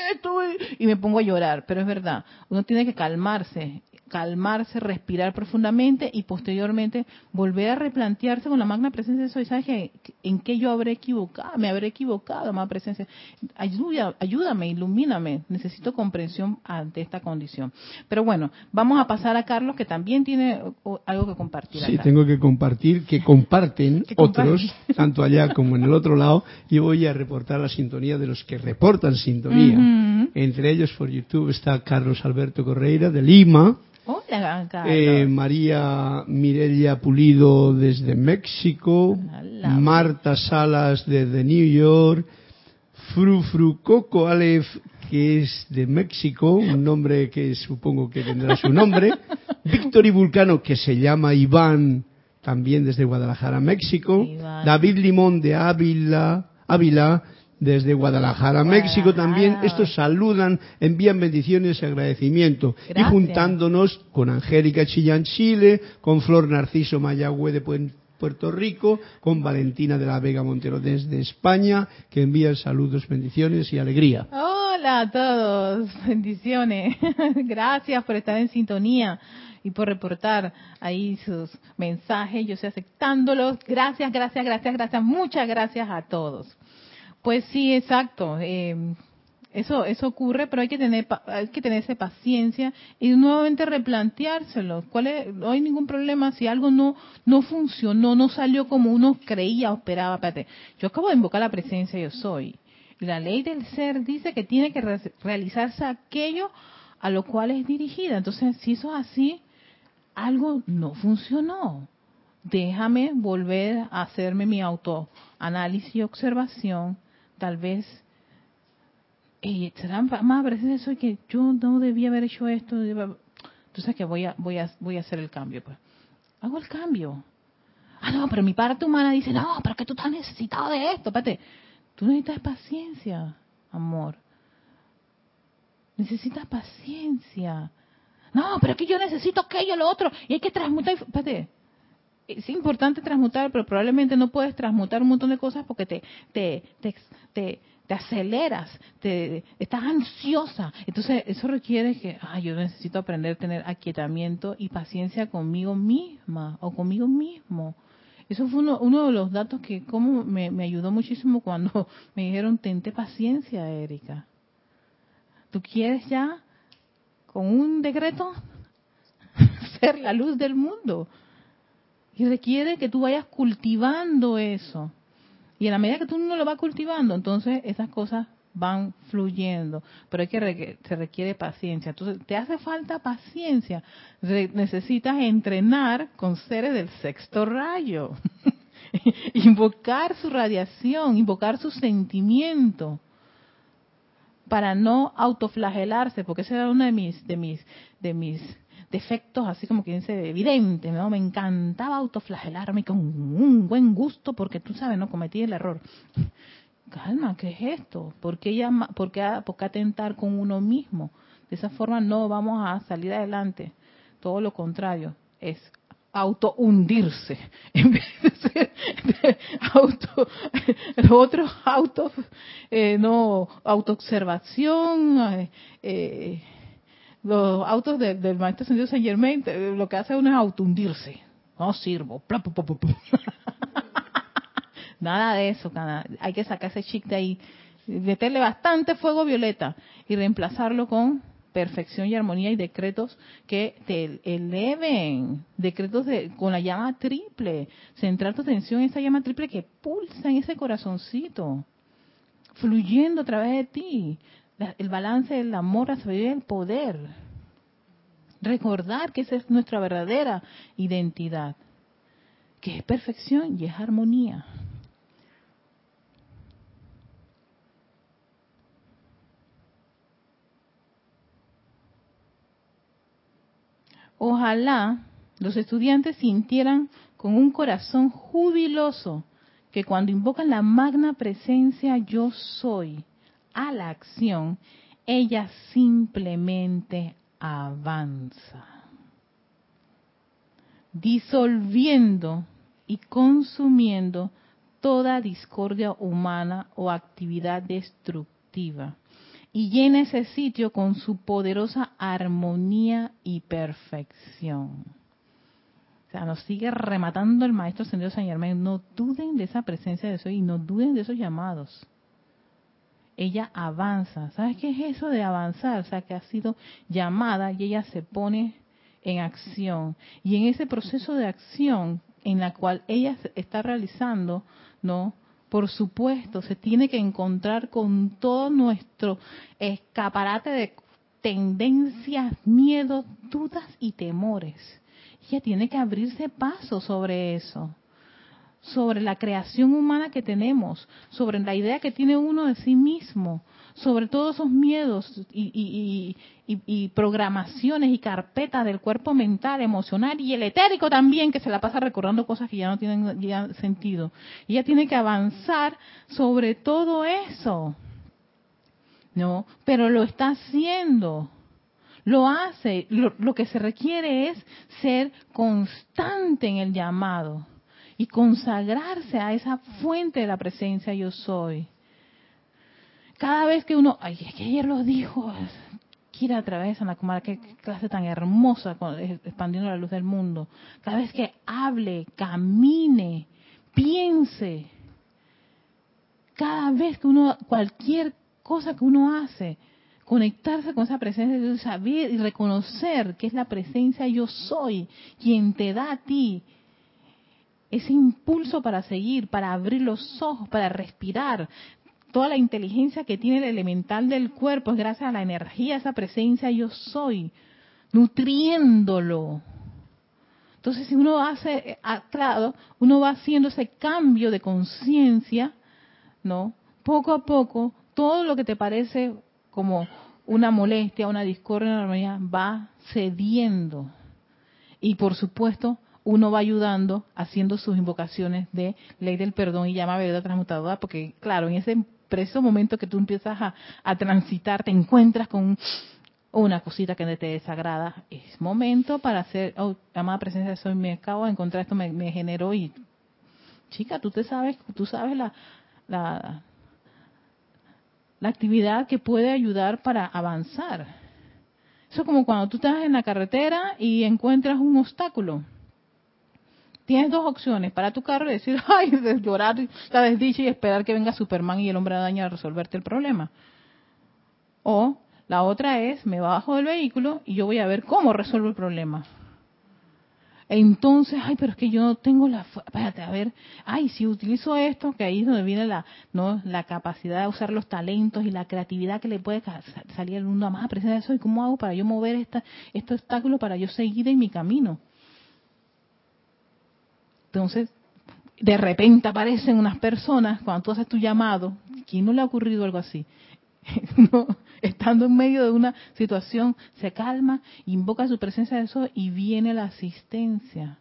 Y me pongo a llorar, pero es verdad, uno tiene que calmarse calmarse, respirar profundamente y posteriormente volver a replantearse con la magna presencia de soy, ¿sabes ¿En qué yo habré equivocado? Me habré equivocado, magna presencia. Ayuda, ayúdame, ilumíname. Necesito comprensión ante esta condición. Pero bueno, vamos a pasar a Carlos que también tiene algo que compartir. Sí, tengo que compartir, que comparten otros, tanto allá como en el otro lado, y voy a reportar la sintonía de los que reportan sintonía. Entre ellos por YouTube está Carlos Alberto Correira de Lima, Hola, eh, María Mirelia Pulido desde México, Marta Salas desde New York, Fru Fru Coco Aleph, que es de México, un nombre que supongo que tendrá su nombre, Víctor y Vulcano, que se llama Iván, también desde Guadalajara, México, David Limón de Ávila, Ávila desde Guadalajara, México también. Estos saludan, envían bendiciones y agradecimiento. Y juntándonos con Angélica Chillán, Chile, con Flor Narciso Mayagüe de Puerto Rico, con Valentina de la Vega Montero desde España, que envían saludos, bendiciones y alegría. Hola a todos, bendiciones. Gracias por estar en sintonía y por reportar ahí sus mensajes. Yo estoy aceptándolos. Gracias, gracias, gracias, gracias. Muchas gracias a todos. Pues sí, exacto. Eh, eso, eso ocurre, pero hay que tener, hay que tenerse paciencia y nuevamente replanteárselo. ¿Cuál no hay ningún problema si algo no, no funcionó, no salió como uno creía o esperaba. Espérate, yo acabo de invocar la presencia yo soy. La ley del ser dice que tiene que realizarse aquello a lo cual es dirigida. Entonces, si eso es así, algo no funcionó. Déjame volver a hacerme mi autoanálisis y observación tal vez eh, será más presencia eso que yo no debía haber hecho esto entonces que voy a voy a voy a hacer el cambio pues. Hago el cambio. Ah no pero mi parte humana dice no pero que tú estás necesitado de esto espérate. Tú necesitas paciencia amor. Necesitas paciencia. No pero es que yo necesito aquello lo otro y hay que transmutar espérate es importante transmutar, pero probablemente no puedes transmutar un montón de cosas porque te, te, te, te, te aceleras, te, estás ansiosa. Entonces, eso requiere que, ay, yo necesito aprender a tener aquietamiento y paciencia conmigo misma o conmigo mismo. Eso fue uno, uno de los datos que como me, me ayudó muchísimo cuando me dijeron, tente paciencia, Erika. ¿Tú quieres ya, con un decreto, ser la luz del mundo? Y requiere que tú vayas cultivando eso. Y en la medida que tú no lo vas cultivando, entonces esas cosas van fluyendo. Pero que se requiere paciencia. Entonces, te hace falta paciencia. necesitas entrenar con seres del sexto rayo. invocar su radiación, invocar su sentimiento para no autoflagelarse, porque ese era uno de mis de mis de mis defectos así como que dice evidente, ¿no? Me encantaba autoflagelarme con un buen gusto porque tú sabes, no cometí el error. Calma, ¿qué es esto? ¿Por qué, llama, por qué, por qué atentar con uno mismo? De esa forma no vamos a salir adelante. Todo lo contrario, es auto hundirse en vez de ser auto otros eh, no autoobservación eh, eh, los autos del maestro Señor Saint Germain, lo que hace uno es autundirse. No sirvo. Nada de eso, hay que sacar ese chic de ahí, meterle bastante fuego violeta y reemplazarlo con perfección y armonía y decretos que te eleven, decretos de, con la llama triple, centrar tu atención en esa llama triple que pulsa en ese corazoncito, fluyendo a través de ti, el balance del amor, la sabiduría y el poder. Recordar que esa es nuestra verdadera identidad, que es perfección y es armonía. Ojalá los estudiantes sintieran con un corazón jubiloso que cuando invocan la magna presencia yo soy, a la acción, ella simplemente avanza, disolviendo y consumiendo toda discordia humana o actividad destructiva y llena ese sitio con su poderosa armonía y perfección. O sea, nos sigue rematando el Maestro Señor San Germán. No duden de esa presencia de eso y no duden de esos llamados ella avanza. ¿Sabes qué es eso de avanzar? O sea, que ha sido llamada y ella se pone en acción. Y en ese proceso de acción en la cual ella está realizando, ¿no? Por supuesto, se tiene que encontrar con todo nuestro escaparate de tendencias, miedos, dudas y temores. Ella tiene que abrirse paso sobre eso sobre la creación humana que tenemos, sobre la idea que tiene uno de sí mismo, sobre todos esos miedos y, programaciones y carpetas del cuerpo mental, emocional y el etérico también, que se la pasa recordando cosas que ya no tienen ya sentido. Y ella tiene que avanzar sobre todo eso. ¿No? Pero lo está haciendo lo hace. lo, que se requiere es ser constante en el llamado y consagrarse a esa fuente de la presencia yo soy. Cada vez que uno, ay, es que ayer lo dijo, Kira a través de la comadre, qué clase tan hermosa, expandiendo la luz del mundo. Cada vez que hable, camine, piense, cada vez que uno, cualquier cosa que uno hace, conectarse con esa presencia saber y reconocer que es la presencia yo soy, quien te da a ti ese impulso para seguir, para abrir los ojos, para respirar. Toda la inteligencia que tiene el elemental del cuerpo es gracias a la energía, esa presencia yo soy, nutriéndolo. Entonces, si uno hace, claro, uno va haciendo ese cambio de conciencia, ¿no? Poco a poco, todo lo que te parece como una molestia, una discordia, va cediendo. Y por supuesto, uno va ayudando haciendo sus invocaciones de ley del perdón y llama verdad transmutadora, porque claro, en ese preciso momento que tú empiezas a, transitar, te encuentras con una cosita que te desagrada, es momento para hacer, oh, amada presencia de soy, me acabo de encontrar esto, me, me generó y, chica, tú te sabes, tú sabes la, la, la actividad que puede ayudar para avanzar. Eso es como cuando tú estás en la carretera y encuentras un obstáculo. Tienes dos opciones para tu carro y decir, ay, llorar la desdicha y esperar que venga Superman y el hombre araña a resolverte el problema. O la otra es, me bajo del vehículo y yo voy a ver cómo resuelvo el problema. Entonces, ay, pero es que yo no tengo la, espérate, a ver, ay, si utilizo esto, que ahí es donde viene la, no, la capacidad de usar los talentos y la creatividad que le puede salir al mundo a más de eso, y cómo hago para yo mover esta, este obstáculo para yo seguir en mi camino. Entonces, de repente aparecen unas personas cuando tú haces tu llamado, ¿quién no le ha ocurrido algo así? no, estando en medio de una situación, se calma, invoca su presencia de eso y viene la asistencia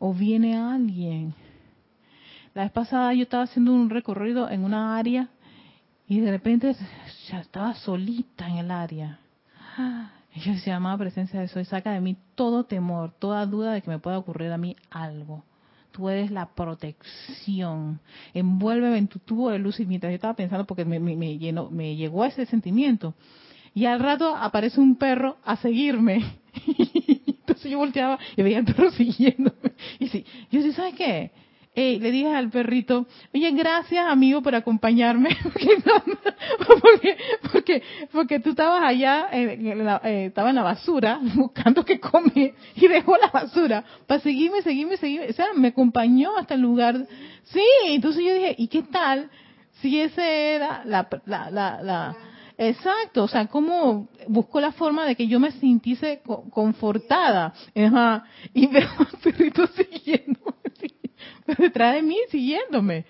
o viene alguien. La vez pasada yo estaba haciendo un recorrido en una área y de repente ya estaba solita en el área. Y yo se llamaba presencia de eso y saca de mí todo temor, toda duda de que me pueda ocurrir a mí algo tú eres la protección. Envuélveme en tu tubo de luz y mientras yo estaba pensando porque me, me, me, llenó, me llegó ese sentimiento. Y al rato aparece un perro a seguirme. Entonces yo volteaba y veía al perro siguiéndome. Y sí, yo sí, ¿sabes qué? Le dije al perrito, oye, gracias amigo por acompañarme, porque, porque, porque, tú estabas allá, en la, eh, estaba en la basura, buscando que come, y dejó la basura, para seguirme, seguirme, seguirme, o sea, me acompañó hasta el lugar. Sí, entonces yo dije, ¿y qué tal si ese era la, la, la, la Exacto, o sea, cómo buscó la forma de que yo me sintiese confortada. y veo al perrito siguiendo detrás de mí siguiéndome.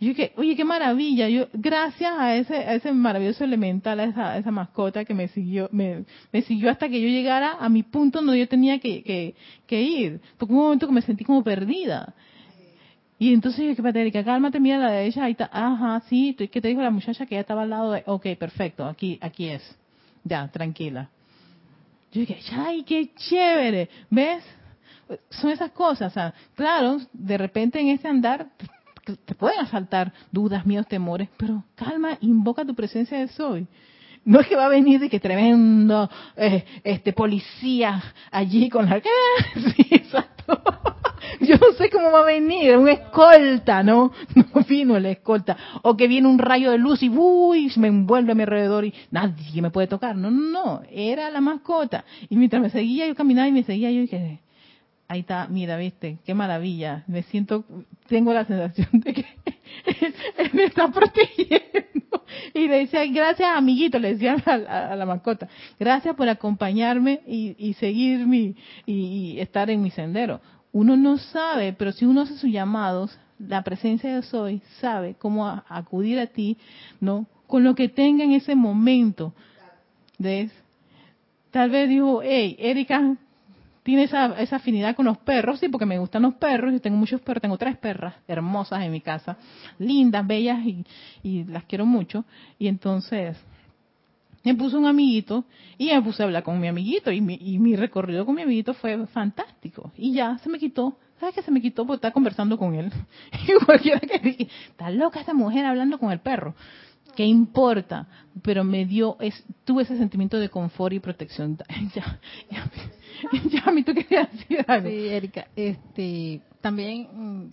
Yo dije, oye, qué maravilla. Yo, gracias a ese, a ese maravilloso elemental, a esa, esa mascota que me siguió, me, siguió hasta que yo llegara a mi punto donde yo tenía que, que, ir. Porque un momento que me sentí como perdida. Y entonces yo dije, que cálmate, mira la de ella, ahí está, ajá, sí, ¿qué te dijo la muchacha que ya estaba al lado de, ok, perfecto, aquí, aquí es. Ya, tranquila. Yo dije, ay, qué chévere, ¿ves? Son esas cosas. O sea, claro, de repente en ese andar te, pueden asaltar dudas, miedos, temores, pero calma, invoca tu presencia de soy. No es que va a venir de que tremendo eh, este policía allí con la... sí, exacto. Yo no sé cómo va a venir, un escolta, ¿no? No vino el escolta. O que viene un rayo de luz y uy, me envuelve a mi alrededor y nadie me puede tocar. No, no, no, era la mascota. Y mientras me seguía, yo caminaba y me seguía, yo dije, ahí está, mira, viste, qué maravilla. Me siento, tengo la sensación de que él me está protegiendo. Y le decía, gracias amiguito, le decía a, la mascota, gracias por acompañarme y, seguir mi, y, estar en mi sendero. Uno no sabe, pero si uno hace sus llamados, la presencia de Soy sabe cómo acudir a ti, ¿no? Con lo que tenga en ese momento. ¿Ves? Tal vez dijo, hey, Erika, tiene esa, esa afinidad con los perros, sí, porque me gustan los perros, yo tengo muchos perros, tengo tres perras hermosas en mi casa, lindas, bellas y, las quiero mucho. Y entonces me puse un amiguito y me puse a hablar con mi amiguito y mi, y mi recorrido con mi amiguito fue fantástico. Y ya se me quitó, ¿sabes qué se me quitó? Porque estaba conversando con él. y cualquiera que dije, está loca esa mujer hablando con el perro. ¿Qué importa? Pero me dio, es, tuve ese sentimiento de confort y protección. ya, ya, ya, mí tú querías decir algo. Sí, Erika, este, también mm,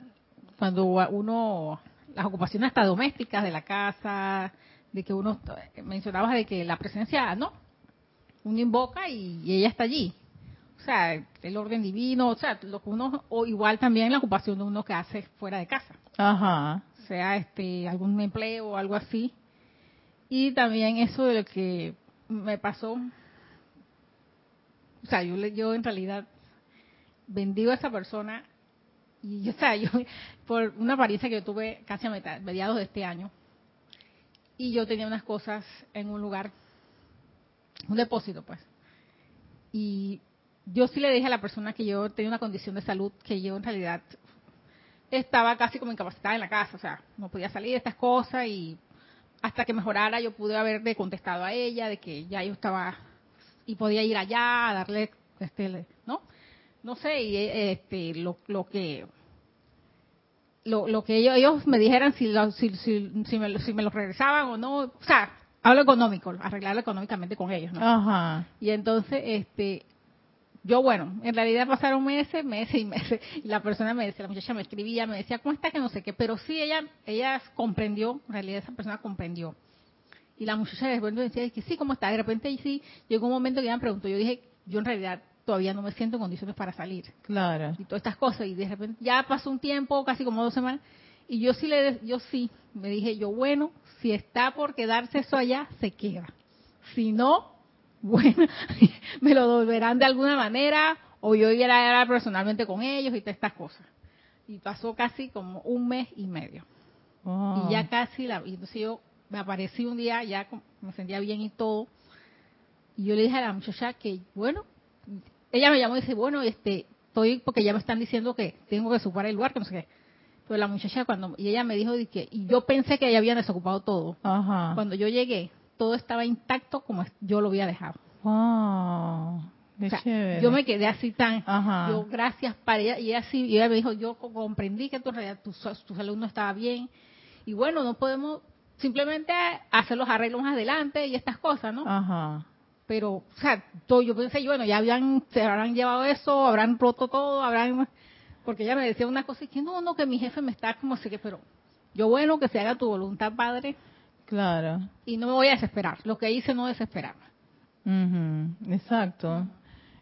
cuando uno, las ocupaciones hasta domésticas de la casa, de que uno, mencionabas de que la presencia, ¿no? Uno invoca y, ella está allí. O sea, el orden divino, o sea, lo que uno, o igual también la ocupación de uno que hace fuera de casa. Ajá. Sea este, algún empleo o algo así. Y también eso de lo que me pasó o sea, yo, yo en realidad bendigo a esa persona y yo, o sea, yo, por una apariencia que yo tuve casi a mediados de este año, y yo tenía unas cosas en un lugar, un depósito, pues. Y yo sí le dije a la persona que yo tenía una condición de salud que yo en realidad estaba casi como incapacitada en la casa, o sea, no podía salir de estas cosas y hasta que mejorara yo pude haberle contestado a ella de que ya yo estaba y podía ir allá a darle, este, ¿no? No sé, y este, lo, lo que lo, lo que ellos, ellos me dijeran si, si, si, si, me, si me lo regresaban o no, o sea, hablo económico, arreglarlo económicamente con ellos, ¿no? Ajá. Y entonces, este, yo, bueno, en realidad pasaron meses, meses y meses, y la persona me decía, la muchacha me escribía, me decía, ¿cómo está? Que no sé qué, pero sí, ella, ella comprendió, en realidad esa persona comprendió. Y la muchacha de repente decía, que sí, ¿cómo está? De repente sí, llegó un momento que ella me preguntó, yo dije, yo en realidad todavía no me siento en condiciones para salir. Claro. Y todas estas cosas, y de repente ya pasó un tiempo, casi como dos semanas, y yo sí le, yo sí, me dije yo, bueno, si está por quedarse eso allá, se queda. Si no, bueno, me lo devolverán de alguna manera, o yo iré a hablar personalmente con ellos y todas estas cosas. Y pasó casi como un mes y medio. Oh. Y ya casi, la, y entonces yo me aparecí un día, ya me sentía bien y todo. Y yo le dije a la muchacha que, bueno, ella me llamó y dice, bueno, este, estoy, porque ya me están diciendo que tengo que superar el lugar, que no sé qué. Pero la muchacha cuando, y ella me dijo de que, y yo pensé que ya habían desocupado todo. Ajá. Cuando yo llegué, todo estaba intacto como yo lo había dejado. Wow. O sea, chévere. yo me quedé así tan, Ajá. yo gracias para ella, y ella así, y ella me dijo, yo co- comprendí que tu, tu, tu salud no estaba bien, y bueno, no podemos simplemente hacer los arreglos más adelante y estas cosas, ¿no? Ajá. pero, o sea, todo, yo pensé, bueno, ya habían, se habrán llevado eso, habrán roto todo, habrán, porque ella me decía una cosa y que no, no, que mi jefe me está como así que, pero yo bueno, que se haga tu voluntad, padre, Claro. y no me voy a desesperar, lo que hice no desesperarme. Ujú, Exacto.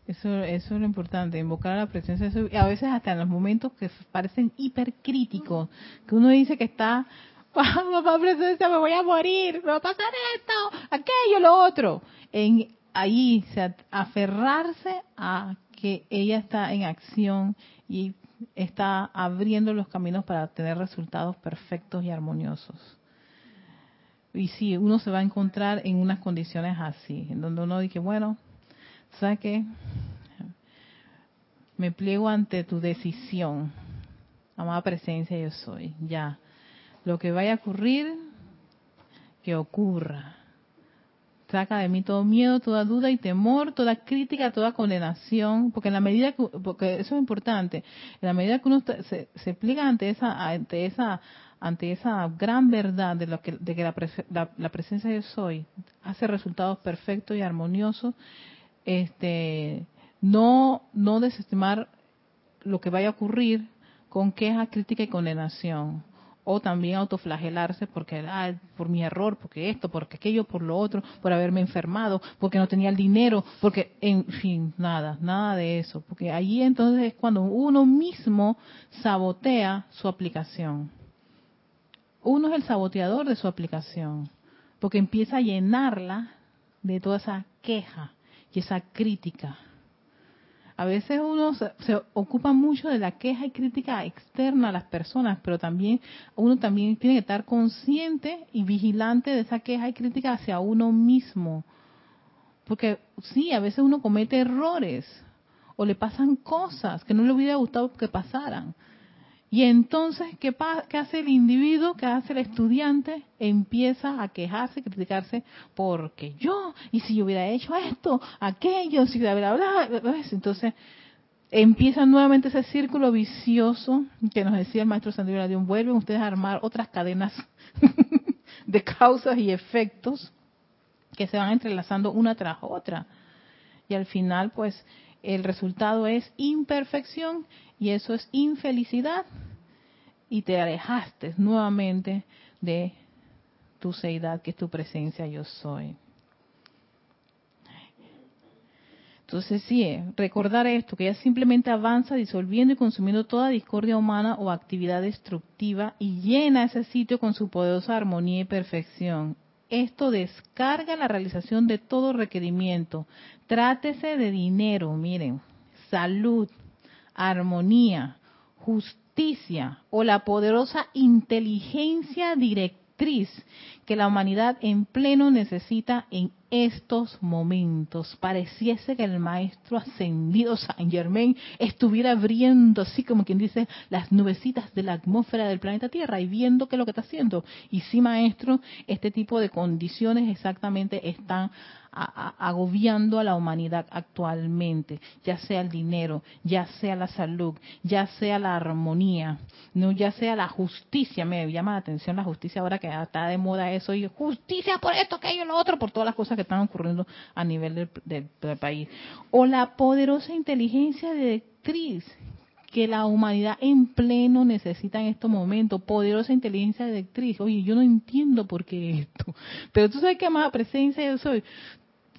Eso, eso es lo importante, invocar a la presencia de eso. Y a veces hasta en los momentos que parecen hipercríticos, que uno dice que está, "Ah, papá presencia, me voy a morir, me va a pasar esto, aquello, lo otro. En, ahí, aferrarse a que ella está en acción y está abriendo los caminos para tener resultados perfectos y armoniosos. Y sí, uno se va a encontrar en unas condiciones así, en donde uno dice, bueno, ¿sabes qué? Me pliego ante tu decisión. Amada presencia yo soy, ya. Lo que vaya a ocurrir, que ocurra. Saca de mí todo miedo, toda duda y temor, toda crítica, toda condenación, porque en la medida que, porque eso es importante, en la medida que uno se, se pliega ante esa, ante esa, ante esa gran verdad de lo que, de que la, la, la presencia de soy hace resultados perfectos y armoniosos, este, no, no desestimar lo que vaya a ocurrir con queja, crítica y condenación. O también autoflagelarse porque, por mi error, porque esto, porque aquello, por lo otro, por haberme enfermado, porque no tenía el dinero, porque, en fin, nada, nada de eso. Porque allí entonces es cuando uno mismo sabotea su aplicación. Uno es el saboteador de su aplicación, porque empieza a llenarla de toda esa queja y esa crítica. A veces uno se, se ocupa mucho de la queja y crítica externa a las personas, pero también uno también tiene que estar consciente y vigilante de esa queja y crítica hacia uno mismo. Porque sí, a veces uno comete errores o le pasan cosas que no le hubiera gustado que pasaran. Y entonces, ¿qué, hace el individuo? ¿Qué hace el estudiante? Empieza a quejarse, criticarse, porque yo, y si yo hubiera hecho esto, aquello, si bla, bla, ¿ves? Entonces, empieza nuevamente ese círculo vicioso que nos decía el maestro Sandro Dios, vuelven ustedes a armar otras cadenas de causas y efectos que se van entrelazando una tras otra. Y al final, pues, el resultado es imperfección y eso es infelicidad. Y te alejaste nuevamente de tu seidad, que es tu presencia yo soy. Entonces sí, eh, recordar esto, que ella simplemente avanza disolviendo y consumiendo toda discordia humana o actividad destructiva y llena ese sitio con su poderosa armonía y perfección. Esto descarga la realización de todo requerimiento. Trátese de dinero, miren, salud, armonía, justicia o la poderosa inteligencia que la humanidad en pleno necesita en estos momentos. Pareciese que el maestro ascendido Saint Germain estuviera abriendo, así como quien dice, las nubecitas de la atmósfera del planeta Tierra y viendo qué es lo que está haciendo. Y sí, maestro, este tipo de condiciones exactamente están agobiando a la humanidad actualmente, ya sea el dinero, ya sea la salud, ya sea la armonía, no ya sea la justicia, me llama la atención la justicia ahora que está de moda eso, y justicia por esto, aquello, lo otro, por todas las cosas que están ocurriendo a nivel del, del país. O la poderosa inteligencia directriz que la humanidad en pleno necesita en estos momentos, poderosa inteligencia directriz. Oye, yo no entiendo por qué esto, pero tú sabes que más presencia yo soy.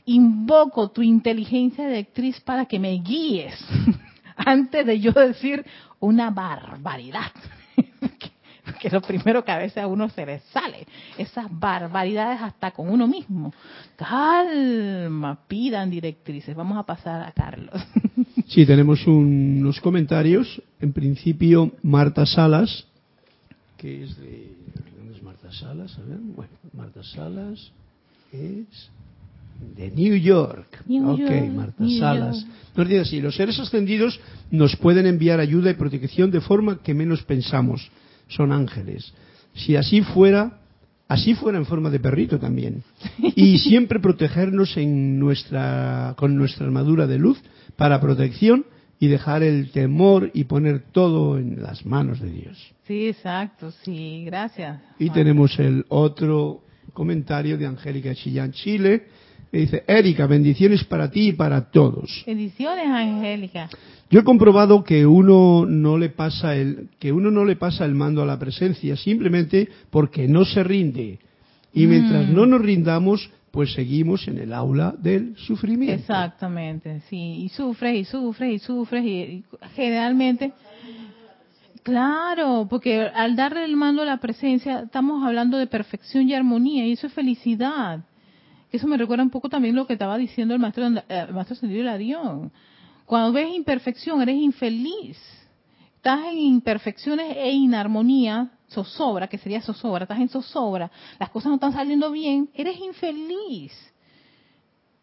Invoco tu inteligencia directriz para que me guíes antes de yo decir una barbaridad. que lo primero que a veces a uno se le sale, esas barbaridades hasta con uno mismo. Calma, pidan directrices. Vamos a pasar a Carlos. Sí, tenemos unos comentarios. En principio, Marta Salas, que es de... ¿Dónde es Marta Salas? A ver, bueno, Marta Salas es de New York. ok, Marta Salas. Nos dice así, los seres ascendidos nos pueden enviar ayuda y protección de forma que menos pensamos. Son ángeles. Si así fuera, así fuera en forma de perrito también. Y siempre protegernos en nuestra, con nuestra armadura de luz para protección y dejar el temor y poner todo en las manos de Dios. Sí, exacto, sí, gracias. Y tenemos el otro comentario de Angélica Chillán, Chile, dice, Erika, bendiciones para ti y para todos. Bendiciones, Angélica. Yo he comprobado que uno no le pasa el, que uno no le pasa el mando a la presencia simplemente porque no se rinde. Y mientras mm. no nos rindamos, pues seguimos en el aula del sufrimiento. Exactamente, sí, y sufres y sufres y sufres y, generalmente, claro, porque al darle el mando a la presencia estamos hablando de perfección y armonía y eso es felicidad. Eso me recuerda un poco también lo que estaba diciendo el maestro, eh, el maestro Sendido Larión. Cuando ves imperfección eres infeliz. Estás en imperfecciones e inarmonía, zozobra, que sería zozobra, estás en zozobra, las cosas no están saliendo bien, eres infeliz.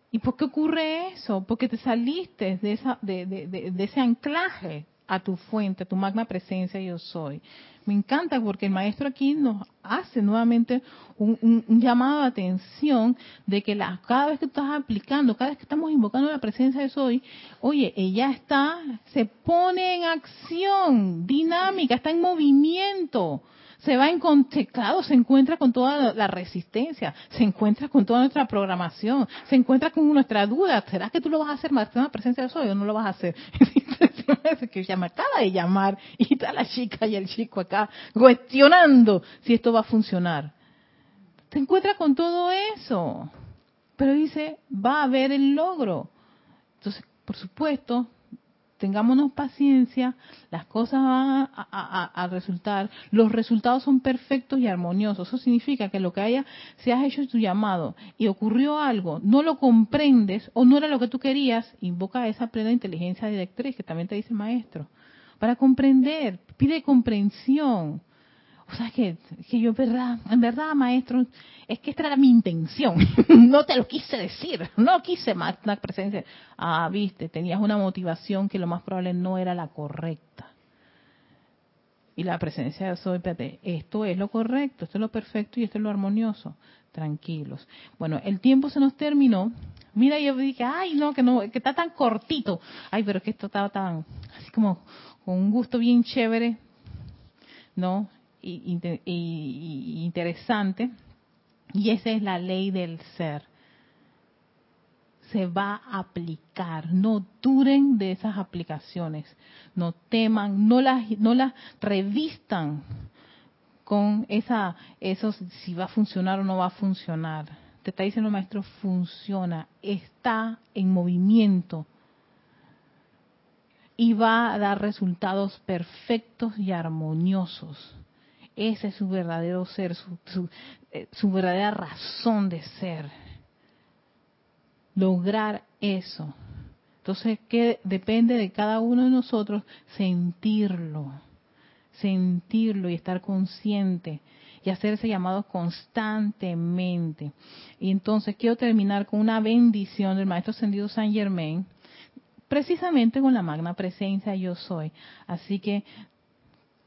¿Y por qué ocurre eso? Porque te saliste de, esa, de, de ese anclaje a tu fuente, a tu magna presencia yo soy. Me encanta porque el maestro aquí nos hace nuevamente un, llamado de atención de que la, cada vez que estás aplicando, cada vez que estamos invocando la presencia de soy, oye, ella está, se pone en acción, dinámica, está en movimiento se va en se encuentra con toda la resistencia, se encuentra con toda nuestra programación, se encuentra con nuestra duda, ¿será que tú lo vas a hacer la presencia de soy o no lo vas a hacer? que ya me acaba de llamar y está la chica y el chico acá cuestionando si esto va a funcionar. Se encuentra con todo eso, pero dice, va a haber el logro. Entonces, por supuesto, tengámonos paciencia, las cosas van a, resultar, los resultados son perfectos y armoniosos. Eso significa que lo que haya, si has hecho tu llamado y ocurrió algo, no lo comprendes o no era lo que tú querías, invoca esa plena inteligencia directriz que también te dice el maestro. Para comprender, pide comprensión. O sea, que, que yo, verdad, en verdad, maestro, es que esta era mi intención. no te lo quise decir. No quise más una presencia. Ah, viste, tenías una motivación que lo más probable no era la correcta. Y la presencia de soy, espérate, esto es lo correcto, esto es lo perfecto y esto es lo armonioso. Tranquilos. Bueno, el tiempo se nos terminó. Mira, yo dije, ay, no, que no, que está tan cortito. Ay, pero es que esto estaba tan, así como, con un gusto bien chévere, ¿no? Interesante. Y esa es la ley del ser. Se va a aplicar. No duren de esas aplicaciones. No teman, no las, no las revistan con esa, eso si va a funcionar o no va a funcionar. Te está diciendo maestro, funciona, está en movimiento y va a dar resultados perfectos y armoniosos. Ese es su verdadero ser, su, eh, su, verdadera razón de ser. Lograr eso. Entonces, que depende de cada uno de nosotros sentirlo, sentirlo y estar consciente y hacer ese llamado constantemente. Y entonces quiero terminar con una bendición del Maestro Ascendido San Germain, precisamente con la magna presencia yo soy. Así que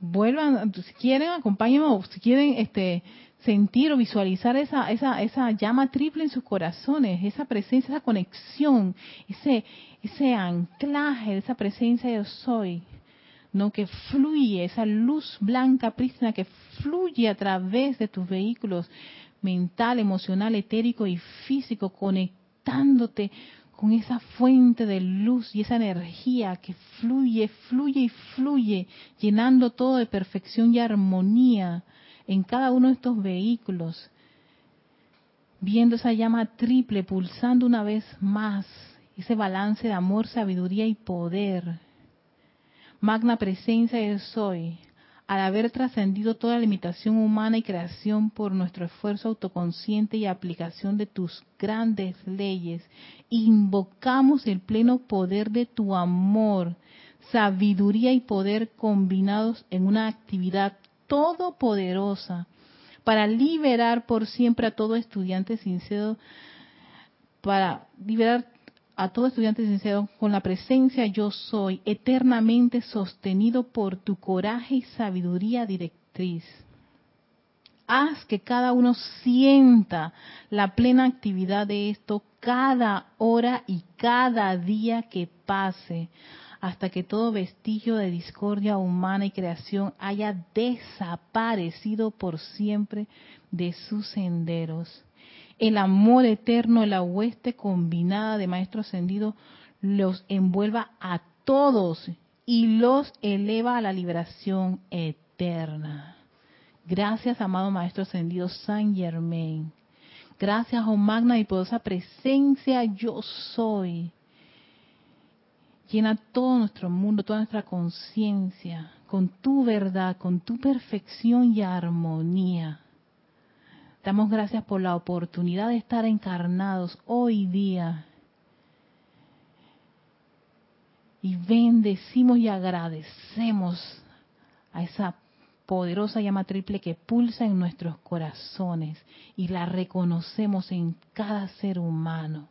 vuelvan, si quieren, acompáñenme, o si quieren este, sentir o visualizar esa, esa, esa llama triple en sus corazones, esa presencia, esa conexión, ese, ese anclaje esa presencia yo soy, no que fluye, esa luz blanca prístina que fluye a través de tus vehículos mental, emocional, etérico y físico, conectándote con esa fuente de luz y esa energía que fluye, fluye y fluye, llenando todo de perfección y armonía en cada uno de estos vehículos, viendo esa llama triple pulsando una vez más, ese balance de amor, sabiduría y poder. Magna presencia del soy, al haber trascendido toda limitación humana y creación por nuestro esfuerzo autoconsciente y aplicación de tus grandes leyes, invocamos el pleno poder de tu amor, sabiduría y poder combinados en una actividad todopoderosa para liberar por siempre a todo estudiante sincero, para liberar a todo estudiante sincero con la presencia yo soy, eternamente sostenido por tu coraje y sabiduría directriz. Haz que cada uno sienta la plena actividad de esto cada hora y cada día que pase, hasta que todo vestigio de discordia humana y creación haya desaparecido por siempre de sus senderos el amor eterno, la hueste combinada de Maestro Ascendido los envuelva a todos y los eleva a la liberación eterna. Gracias, amado Maestro Ascendido San Germain. Gracias, oh magna y poderosa presencia, yo soy. Llena todo nuestro mundo, toda nuestra conciencia con tu verdad, con tu perfección y armonía. Damos gracias por la oportunidad de estar encarnados hoy día. Y bendecimos y agradecemos a esa poderosa llama triple que pulsa en nuestros corazones y la reconocemos en cada ser humano.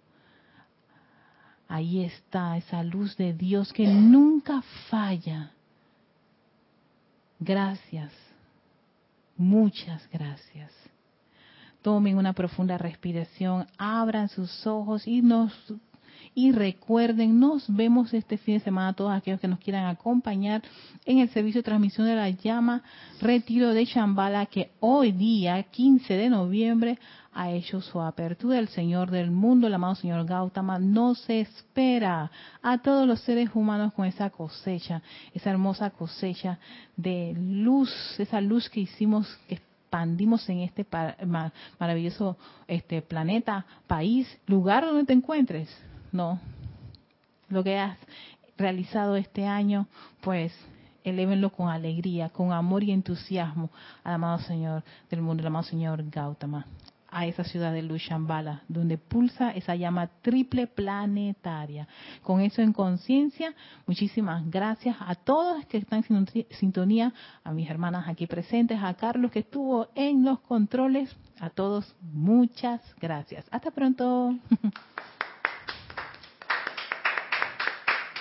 Ahí está esa luz de Dios que nunca falla. Gracias. Muchas gracias. Tomen una profunda respiración, abran sus ojos y nos y recuerden, nos vemos este fin de semana todos aquellos que nos quieran acompañar en el servicio de transmisión de la llama Retiro de Chambala que hoy día, 15 de noviembre, ha hecho su apertura. El Señor del mundo, el amado Señor Gautama, nos espera a todos los seres humanos con esa cosecha, esa hermosa cosecha de luz, esa luz que hicimos, que expandimos en este maravilloso este planeta, país, lugar donde te encuentres. No, lo que has realizado este año, pues elévenlo con alegría, con amor y entusiasmo al amado Señor del mundo, el amado Señor Gautama a esa ciudad de Lushambala, donde pulsa esa llama triple planetaria. Con eso en conciencia, muchísimas gracias a todos que están en sintonía, a mis hermanas aquí presentes, a Carlos que estuvo en los controles, a todos muchas gracias. Hasta pronto.